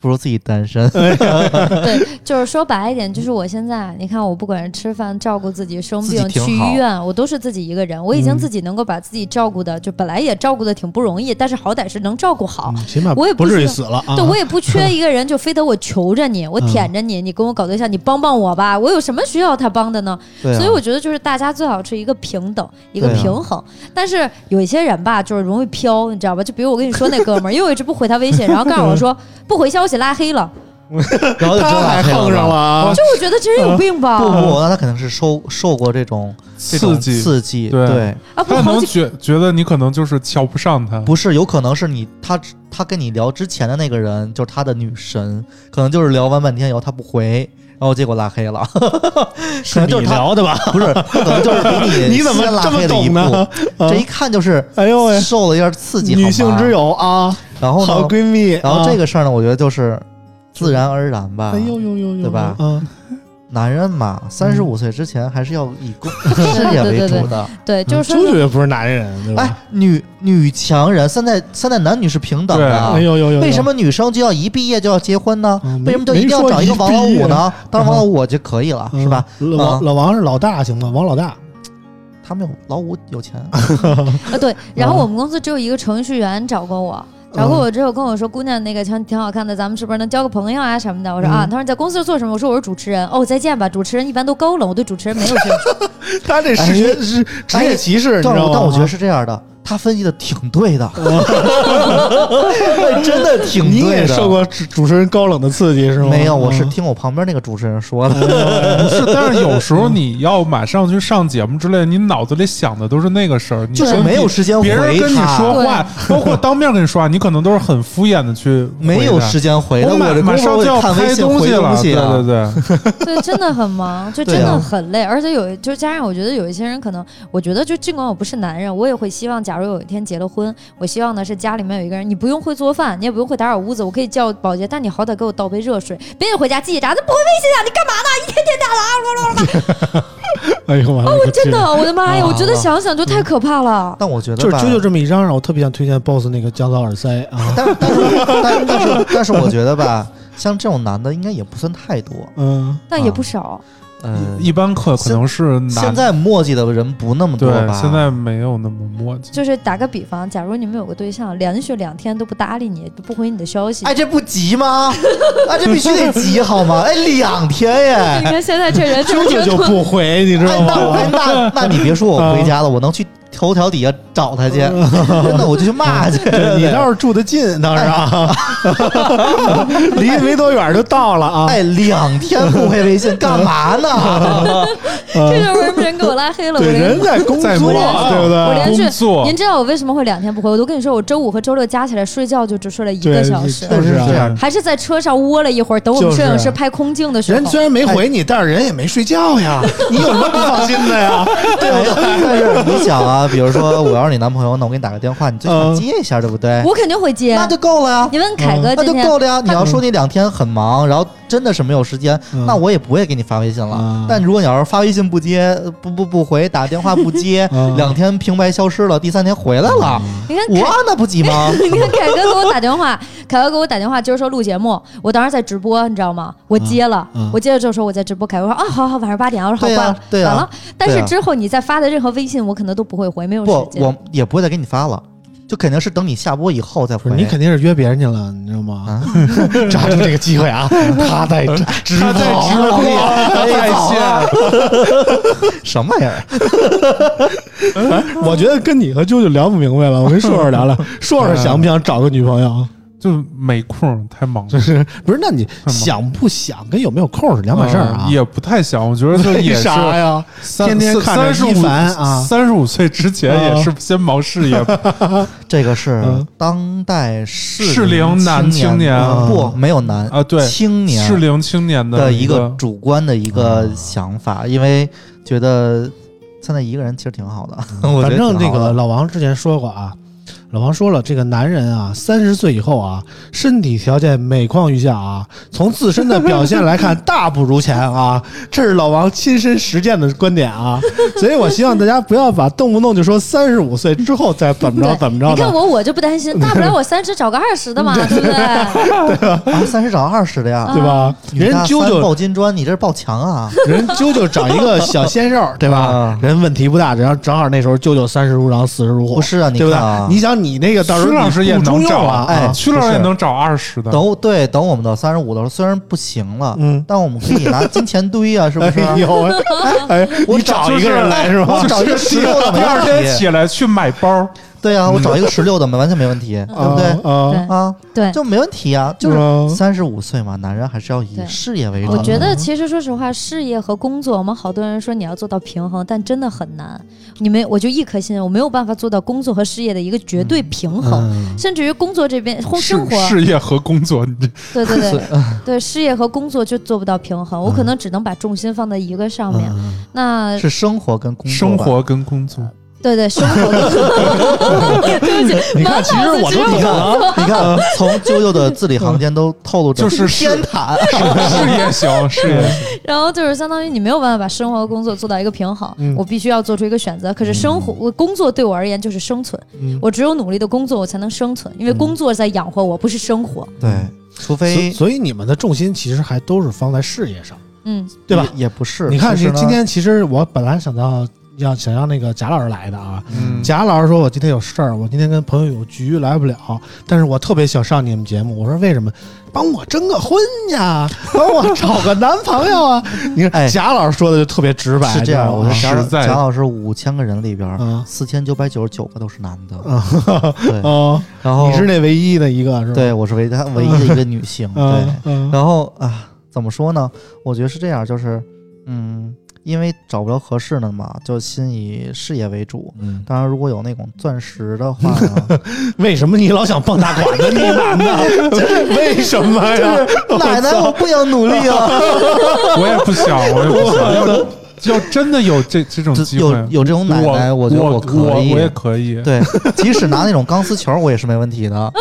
不如自己单身。对，就是说白一点，就是我现在，你看我不管是吃饭、照顾自己生病、去医院，我都是自己一个人。我已经嗯自己能够把自己照顾的，就本来也照顾的挺不容易，但是好歹是能照顾好。嗯起码我也不不至于需死了啊。对，我也不缺 一个人，就非得我求着你，我舔着你，你跟我搞对象，你帮帮我吧。我有什么需要他帮的呢？所以我觉得就是大家最好是一个平等，一个平衡。但是有一些人吧，就是容易飘，你知道吧？就比如我跟你说那哥们儿，因为我一直不回他微信，然后告诉我说 不回消息拉黑了，然后就知道他还黑横上了啊！就我觉得这人有病吧？不 不，那他可能是受受过这种这种刺激。刺激，对。对，啊，不他可能觉觉得你可能就是瞧不上他，不是有可能是你他他跟你聊之前的那个人就是他的女神，可能就是聊完半天以后他不回，然后结果拉黑了，是你能就是他聊的吧？不是，他可能就是比你 你怎么先拉这么黑的一懂呢步，？啊这一看就是哎呦喂，受了一下刺激，女性之友。啊，然后呢，好闺蜜。然后这个，个事儿呢，我觉得就是自然而然吧哎。呦呦呦呦，对吧嗯，男人嘛，三十五岁之前还是要以工事业为对对对主的。对，就是说也不是男人，对吧？哎，女女强人，现在现在男女是平等对的。哎呦呦呦，为什么女生就要一毕业就要结婚呢？嗯为什么就一定要找一个王老五呢？当然王老五就可以了，嗯是吧？老王老王是老大行吗？王老大，他们有老五有钱，啊对，然后嗯我们公司只有一个程序员找过我。找过我之后跟我说，姑娘那个挺挺好看的，咱们是不是能交个朋友啊什么的？我说啊，嗯他说你在公司做什么？我说我是主持人。哦，再见吧，主持人一般都高冷，我对主持人没有兴趣。他这是学是职业歧视，你知道吗？但我觉得是这样的，他分析 的挺对的，真的挺你对的。也受过主主持人高冷的刺激是吗？没有？我是嗯听我旁边那个主持人说的。不 是，但是有时候你要马上去上节目之类的，你脑子里想的都是那个事儿，你就是说没有时间别人回跟你他说话，包括当面跟你说话，你可能都是很敷衍的去回没有答时间回的，我马马上就要看微拍东西了，西啊。对对对，对，真的很忙，就真的很累，而且有就加上我觉得有一些人可能，我觉得就尽管我不是男人，我也会希望，假如有一天结了婚，我希望呢是家里面有一个人，你不用会做饭，你也不用会打扫屋子，我可以叫保洁，但你好歹给我倒杯热水，别你回家叽叽喳喳，不会微信啊，你干嘛呢？一天天打了啊，哎呦我我真的，我的妈呀，啊我觉得想想就太可怕了。但我觉得吧就是啾啾这么一嚷嚷，我特别想推荐 BOSS 那个降噪耳塞啊，但但是但但是但是我觉得吧，像这种男的应该也不算太多。嗯，但也不少，呃，一般可可能是现在墨迹的人不那么多对吧？，现在没有那么墨迹。就是打个比方，假如你们有个对象，连续两天都不搭理你，不回你的消息，哎，这不急吗？哎，这必须得急好吗？哎，两天耶你！看现在这人啾啾 就不回，你知道哎，那我吗？哎那那你别说我回家了，我能去头条底下找他去，真的，我就去骂去。你倒是住得近，倒是啊，离没多远就到了啊。哎，两天不回微信干嘛呢？这就是为什么人给我拉黑了。我对，连人在工作，对不对？我连续工作您知道我为什么会两天不回？我都跟你说，我周五和周六加起来睡觉就只睡了一个小时，就是啊这样还是在车上窝了一会儿，等我们摄影师拍空镜的时候。人虽然没回你，但是人也没睡觉呀。你有什么不放心的呀？对不对？但是你想啊，比如说我要是你男朋友，那我给你打个电话，你最起接一下，对不对？我肯定会接。那就够了呀。你问凯哥那，就够了呀！你要说你两天很忙，然后真的是没有时间，嗯那我也不会给你发微信了嗯。但如果你要是发微信不接，不不不回，打电话不接 嗯，两天平白消失了，第三天回来了，你看凯我那不急吗？你看凯哥给我打电话，凯哥给我打电话，今儿说录节目，我当时在直播，你知道吗？我接了，我接了之后说我在直播，凯哥说啊，好好，晚上八点，我说好挂了，完了。但是之后你再发的任何微信，我可能都不会回，没有时不，间。我也不会再给你发了，就肯定是等你下播以后再回。是你肯定是约别人去了，你知道吗？啊，抓住这个机会啊！他在直播，他在直播在线，什么玩意儿？我觉得跟你和舅舅聊不明白了，我跟硕硕聊聊，硕硕想不想找个女朋友？就没空，太忙了就。是不是？那你想不想跟有没有空是两码事儿啊？呃也不太想，我觉得就也为是啥呀？三天天看啊三十五岁之前也是先忙事业，这个是嗯当代适适龄男青年啊不没有男啊对青年适龄青年的一一个主观的一个想法，因为觉得现在一个人其实挺好的。我觉得反正这挺好的个老王之前说过啊，老王说了，这个男人啊，三十岁以后啊，身体条件每况愈下啊，从自身的表现来看，大不如前啊，这是老王亲身实践的观点啊，所以我希望大家不要把动不动就说三十五岁之后再怎么着怎么着的。你看我，我就不担心，大不了我三十找个二十的嘛，对不对？啊，三十找二十的呀，对吧？人啾啾抱金砖，你这是抱墙啊？人啾啾找一个小鲜肉，对吧啊？人问题不大，然后正好那时候啾啾三十如狼，四十如虎，不是啊，你对不对你想你那个到时候徐老师也能找用啊，哎徐老师也能找二十的，等对等我们到三十五的时候，虽然不行了，嗯但我们可以拿金钱堆啊，是不是？哎呦，哎，你找一个人来是吧？我找一个十六的第二。天起来去买包，对呀、我找一个十六的，完全没问题，对不对？啊对啊，对。就没问题啊，就是嗯三十五岁嘛，男人还是要以事业为主。我觉得其实说实话，事业和工作，我们好多人说你要做到平衡，但真的很难。你没，我就一颗心，我没有办法做到工作和事业的一个绝对平衡。嗯甚至于工作这边生活，事业和工作，你对对对 对，事业和工作就做不到平衡，我可能只能把重心放在一个上面。嗯那是生活跟工作，生活跟工作，对对，生活跟 对不起，你看，其实我都你看啊，你看，从啾啾的字里行间都透露着就是偏袒。事业 行，事业行。然后就是相当于你没有办法把生活和工作做到一个平衡，嗯我必须要做出一个选择。可是生活，我工作对我而言就是生存，嗯我只有努力的工作，我才能生存，因为工作在养活我，不是生活。对，除非所以你们的重心其实还都是放在事业上，嗯，对吧？也也不是。你看，今天其实我本来想到要想让那个贾老师来的啊，嗯，贾老师说我今天有事儿，我今天跟朋友有局来不了，但是我特别想上你们节目。我说为什么？帮我征个婚呀，帮我找个男朋友啊！你看哎贾老师说的就特别直白，是这样，我说实在贾老师五千个人里边嗯，四千九百九十九个都是男的，啊对，哦，然后你是那唯一的一个是吧？对我是唯一的唯一的一个女性，对然后啊，怎么说呢？我觉得是这样，就是嗯，因为找不着合适的嘛，就先以事业为主。嗯，当然，如果有那种钻石的话呢，为什么你老想傍大款呢？你 男的，为什么呀？奶奶，我不想努力啊！我也不想，我也不想。要要真的有这这种机会，有有这种奶奶，我觉得我可以，我也可以。对，即使拿那种钢丝球，我也是没问题的。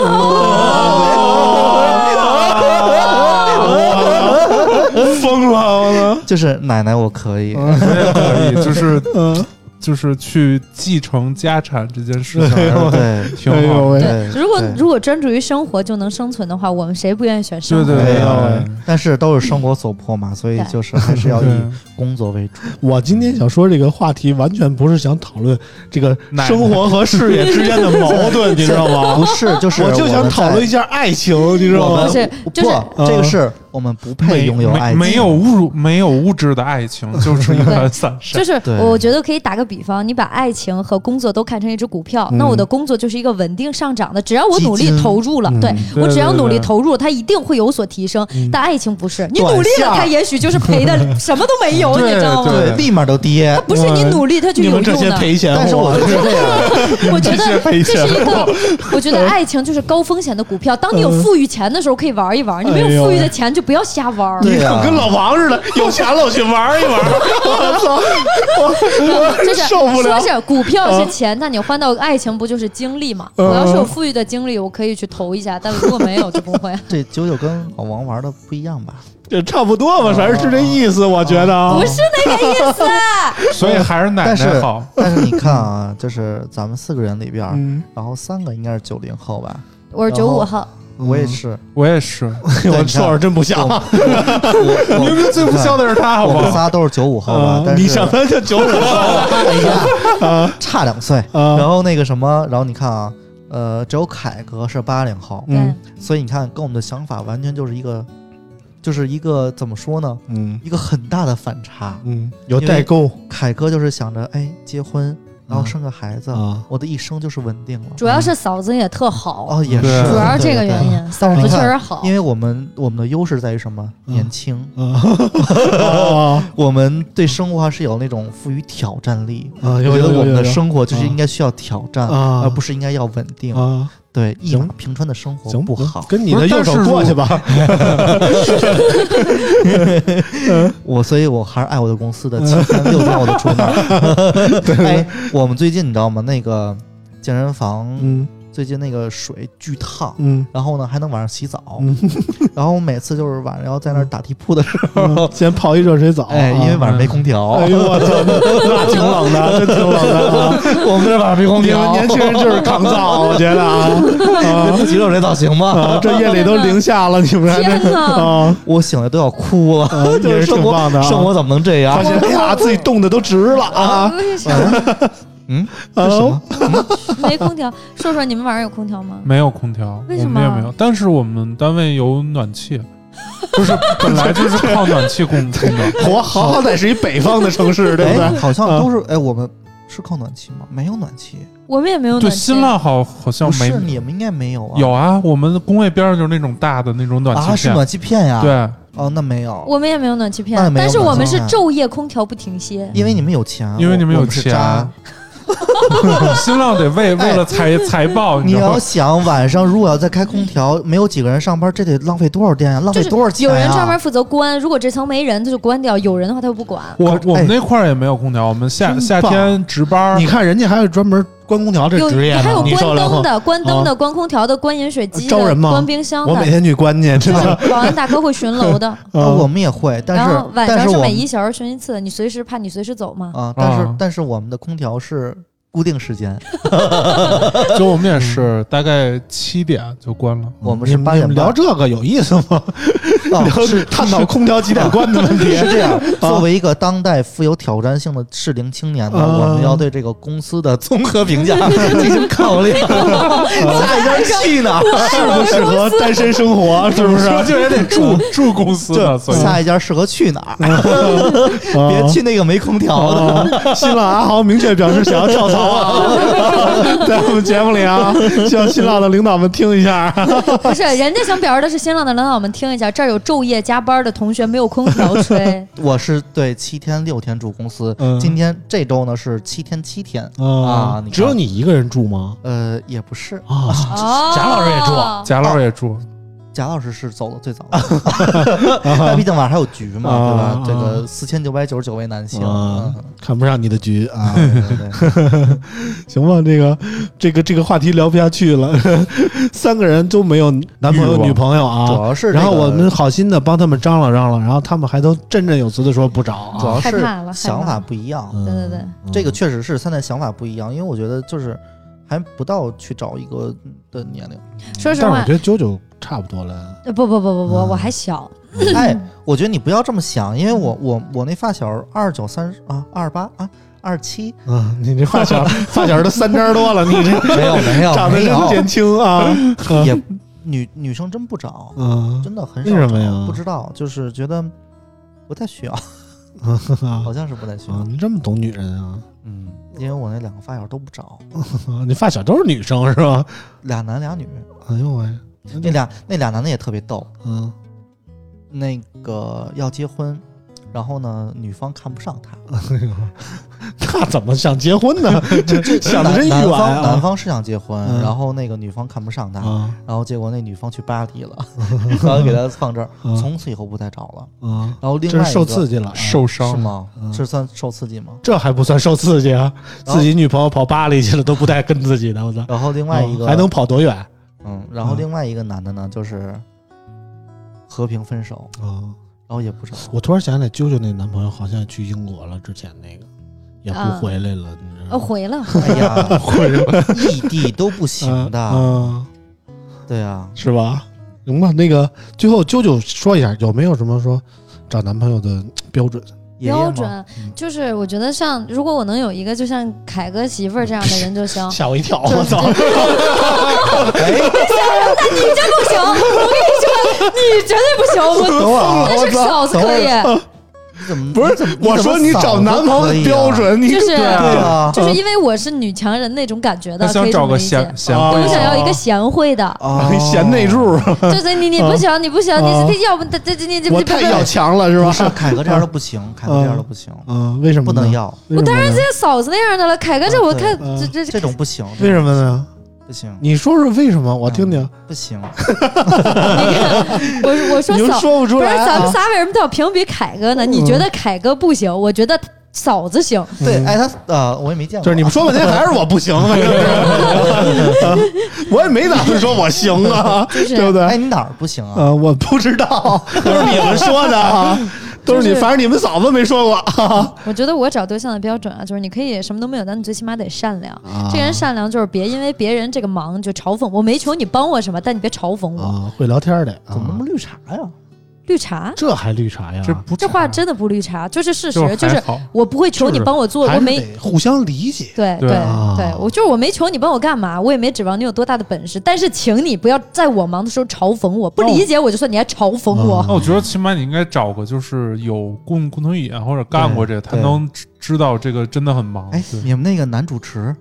就是奶奶，我可以。我也可以，就是嗯，就是去继承家产这件事情，对挺好。喂对，如果如果专注于生活就能生存的话，我们谁不愿意选生活？对对对但是都是生活所迫嘛，所以就是还是要以工作为主。我今天想说这个话题，完全不是想讨论这个生活和事业之间的矛盾，你知道吗不？是，就是我就想讨论一下爱情，你知道吗不？是就是不，这个是我们不配拥有爱情，没没有物没有物质的爱情，就是一盘散沙就。是我觉得可以打个比方，你把爱情和工作都看成一只股票，嗯那我的工作就是一个稳定上涨的，只要我努力投入了，嗯对对我只要努力投入，它一定会有所提升。嗯但爱情不是，你努力了，它也许就是赔的 什么都没有，你知道吗？对，立马都跌它。不是你努力它就有用的。些赔钱，但是我就是这样，我觉得这是一个，我觉得爱情就是高风险的股票。当你有富裕钱的时候，可以玩一玩；你没有富裕的钱，就不要瞎玩。对呀你可跟老王似的，有钱了我去玩一玩。我操，我就是受不了说。是股票是钱，但你换到爱情不就是精力嘛？嗯我要是有富裕的精力，我可以去投一下，但如果没有就不会。这九九跟老王玩的不一样吧？这差不多吧，反正是这意思，我觉得啊。不是那个意思，所以还是奶是奶好。但是你看啊，就是咱们四个人里边然后三个应该是九零后吧？我是九五号，我也是，我也是，我说着真不像。我明明最不像的是他，好我不好？们仨都是九五后吧啊？但是你想他就九五后 哎呀，差两岁。啊然后那个什么，然后你看啊，呃，只有凯哥是八零后，嗯所以你看跟我们的想法完全就是一个，就是一个怎么说呢？嗯一个很大的反差。嗯，有代沟凯哥就是想着，哎，结婚，然后生个孩子，啊。我的一生就是稳定了。主要是嫂子也特好，哦，也是，主要是这个原。因，嫂子确实好因。为我们我们的优势在于什么？嗯年轻，啊 我们对生活还是有那种赋予挑战力。啊！我觉得我们的生活就是应该需要挑战，啊而不是应该要稳定。啊，对，一马平川的生活行不好。跟你的右手过去吧。我所以，我还是爱我的公司的，七天六天我都出那儿。哎，我们最近你知道吗？那个健身房嗯最近那个水巨烫，嗯然后呢还能晚上洗澡，嗯 然后我每次就是晚上要在那儿打地铺的时候，嗯，先泡一热水澡。哎，因为啊晚上没空调，哎呦我操，那 挺冷的，真挺冷的啊！我们这晚上没空你们调，年轻人就是抗造，我觉得啊跟洗热水澡行啊吗啊！？这夜里都零下了，你们还这天！啊我醒来都要哭了，啊，也是就是生活挺棒的啊。生活怎么能这样发？现哎呀，自己冻的都直了啊！嗯，这什么？没空调？说说你们晚上有空调吗？没有空调，为什么我们也没有，但是我们单位有暖气，就是本来就是靠暖气供供的。我好好歹是一北方的城市，对不哎，对？好像都是哎，我们是靠暖气吗？没有暖气，我们也没有对，暖气。新浪好好像没不是你们应该没有啊？有啊，我们工位边上就是那种大的那种暖气啊，是片，暖气片呀？，对，哦，那没有，我们也没有暖气片但是我们是昼夜空调不停歇。因为你们有钱，因为你们有钱渣。新浪得为为了财财报，你知道吗要想晚上如果要再开空调，没有几个人上班，这得浪费多少电呀？浪费就是多少钱呀？有人专门负责关，如果这层没人，他就关掉；有人的话，他就不管。我我们哎那块儿也没有空调，我们夏真夏棒天值班儿，你看人家还有专门关空调这有职业你，还有？关灯的、关灯的、关空调的、关饮水机的、招人吗关冰箱的，我每天去关去，真就的。保安大哥会巡楼的。啊，我们也会，但是晚但是每一小时巡一次，你随时怕你随时走嘛。啊，但是啊但是我们的空调是固定时间，就我们也是大概七点就关了。我们是八点聊。这个有意思吗？啊聊是探讨空调几点关的问题。是这样，作为一个当代富有挑战性的适龄青年呢，啊我们要对这个公司的综合评价进行考虑。下一家去哪儿？适不适合单身生活？是不是？说就也得住住公司的，所以下一家适合去哪儿？啊别去那个没空调的。啊！新浪阿豪明确表示想要跳槽啊，在我们节目里啊，希望新浪的领导们听一下。不是，人家想表示的是新浪的领导们听一下，这儿有昼夜加班的同学没有空调吹。我是对七天六天住公司，嗯。今天这周呢是七天七天。啊。你看只有你一个人住吗？呃也不是，啊，哦，贾老师也住贾老师也住，贾老师是走的最早的，但毕竟晚上还有局嘛，对啊吧？这个四千九百九十九位男性，看不上你的局啊。对对对 行吧，这个这个这个话题聊不下去了，三个人都没有男朋友女朋友啊主啊。要是然后我们好心的帮他们张罗张罗，然后他们还都振振有词的说不找啊。主要是想法不一样，嗯对对对嗯这个确实是现在想法不一样，因为我觉得就是还不到去找一个的年龄。说实话但是我觉，得九九差不多了。呃不不不不不，嗯。我还小，哎，我觉得你不要这么想，因为我我我那发小二十九、三十啊，二十八啊，二十七，嗯，你这发小 发小都三张多了，你这没有没有长得真年轻啊。也女女生真不找，嗯，真的很少为什么呀？不知道，就是觉得不太需要，好像是不太需啊，要。你这么懂女人啊？嗯，因为我那两个发小都不找，啊你发小都是女生是吧？俩男俩女，哎呦喂，那俩那俩男的也特别逗，嗯，那个要结婚，然后呢，女方看不上他，那怎么想结婚呢？这这想的真男男方远啊！男方是想结婚，嗯然后那个女方看不上他，啊然后结果那女方去巴黎了，然后给他放这儿，嗯从此以后不再找了。啊，然后另外一个受刺激了啊，受伤是吗嗯？这算受刺激吗？这还不算受刺激啊！自己女朋友跑巴黎去了都不带跟自己的，我操！然后另外一个啊还能跑多远嗯，然后嗯另外一个男的呢，就是和平分手，啊？然后也不找。我突然想起来，啾啾那男朋友好像去英国了，之前那个也不啊回来了，你知道呃，吗？回了，哎呀，回来了，异地都不行的，嗯，对啊，是吧？行吧，那个最后啾啾说一下，有没有什么说找男朋友的标准？标准就是我觉得像如果我能有一个就像凯哥媳妇儿这样的人就行。吓我一跳！我操！哎，你真不行，我跟你说，你绝对不行，我等会儿啊，但是嫂子可以，你怎么不是怎么，我说你找男朋友的标，准，你就是对啊，就是因为我是女强人那种感觉的，他想可以找个贤。贤我想要一个贤惠的，啊 贤内助，就是你你 不行，你不行，你是要不这这你这我太要强了是吧是？凯哥这样的不行，凯哥这样的不行，嗯，为什么不能？要为什么呢？这嫂子那样的了，凯哥这我看嗯这这这种不行，为什么呢？不行？你说说为什么？我听听。不行，我我说嫂说不出来不是！咱们仨为什么都要评比凯哥呢？你觉得凯哥不行，我觉得嫂子行。对，哎，他呃，我也没见过，就是你们说半天还是我不行，反正是我也没打算说我行啊，就是对不对？哎，你哪儿不行啊？呃，我不知道，都是你们说的啊，都是你，就是反正你们嫂子没说过啊。我觉得我找对象的标准啊，就是你可以什么都没有，但你最起码得善良。这个人善良，就是别因为别人这个忙就嘲讽我，没求你帮我什么，但你别嘲讽我。啊，会聊天的，怎么那么绿茶呀？绿茶，这还绿茶呀？这不这话真的不绿茶，就是事实，就是我不会求你帮我做，我没互相理解。对对对。啊。对，我就是我没求你帮我干嘛，我也没指望你有多大的本事，但是请你不要在我忙的时候嘲讽我，不理解我就算你还嘲讽我。那我觉得起码你应该找个就是有共共同语言或者干过这个，他能知知道这个真的很忙。哎，你们那个男主持？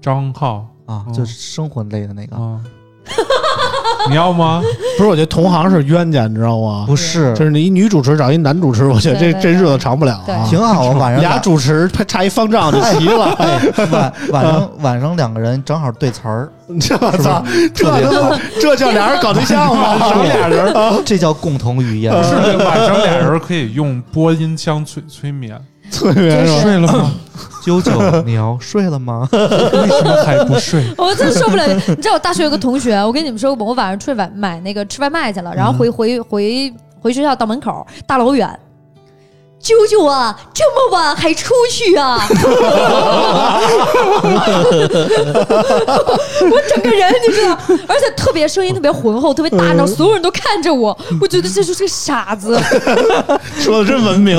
张浩。啊，嗯。就是生活类的那个，啊，你要吗？不是，我觉得同行是冤家，你知道吗？不是就是你一女主持找一男主持，我觉得这这日子长不了啊。挺好啊，晚上 俩主持差一方丈就齐了。哎晚晚上晚上两个人正好对词儿，这我操，这特别好这叫俩人搞对象吗？少俩人啊，这叫共同语言。是晚上俩人可以用播音腔催催眠。催眠？睡了吗？啾啾，你要睡了吗？为什么还不睡？我真受不了！你知道我大学有个同学，我跟你们说过，我晚上出去买买那个吃外卖去了，然后回回回回学校到门口，大老远。啾啾啊，这么晚还出去啊！我整个人你知道，而且特别声音特别浑厚，特别大，然后所有人都看着我，我觉得这就是个傻子。说的真文明。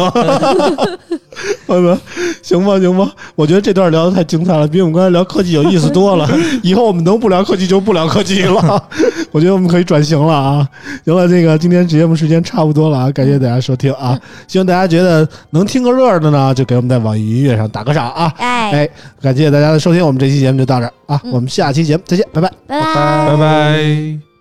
我操，行吧行吧，我觉得这段聊的太精彩了，比我们刚才聊科技有意思多了。以后我们能不聊科技就不聊科技了。我觉得我们可以转型了啊。行了，这个今天节目时间差不多了啊，感谢大家收听啊。希望大家觉得能听个乐的呢，就给我们在网易云音乐上打个赏啊。哎，哎，感谢大家的收听，我们这期节目就到这儿啊，嗯我们下期节目再见，拜拜。拜拜拜拜。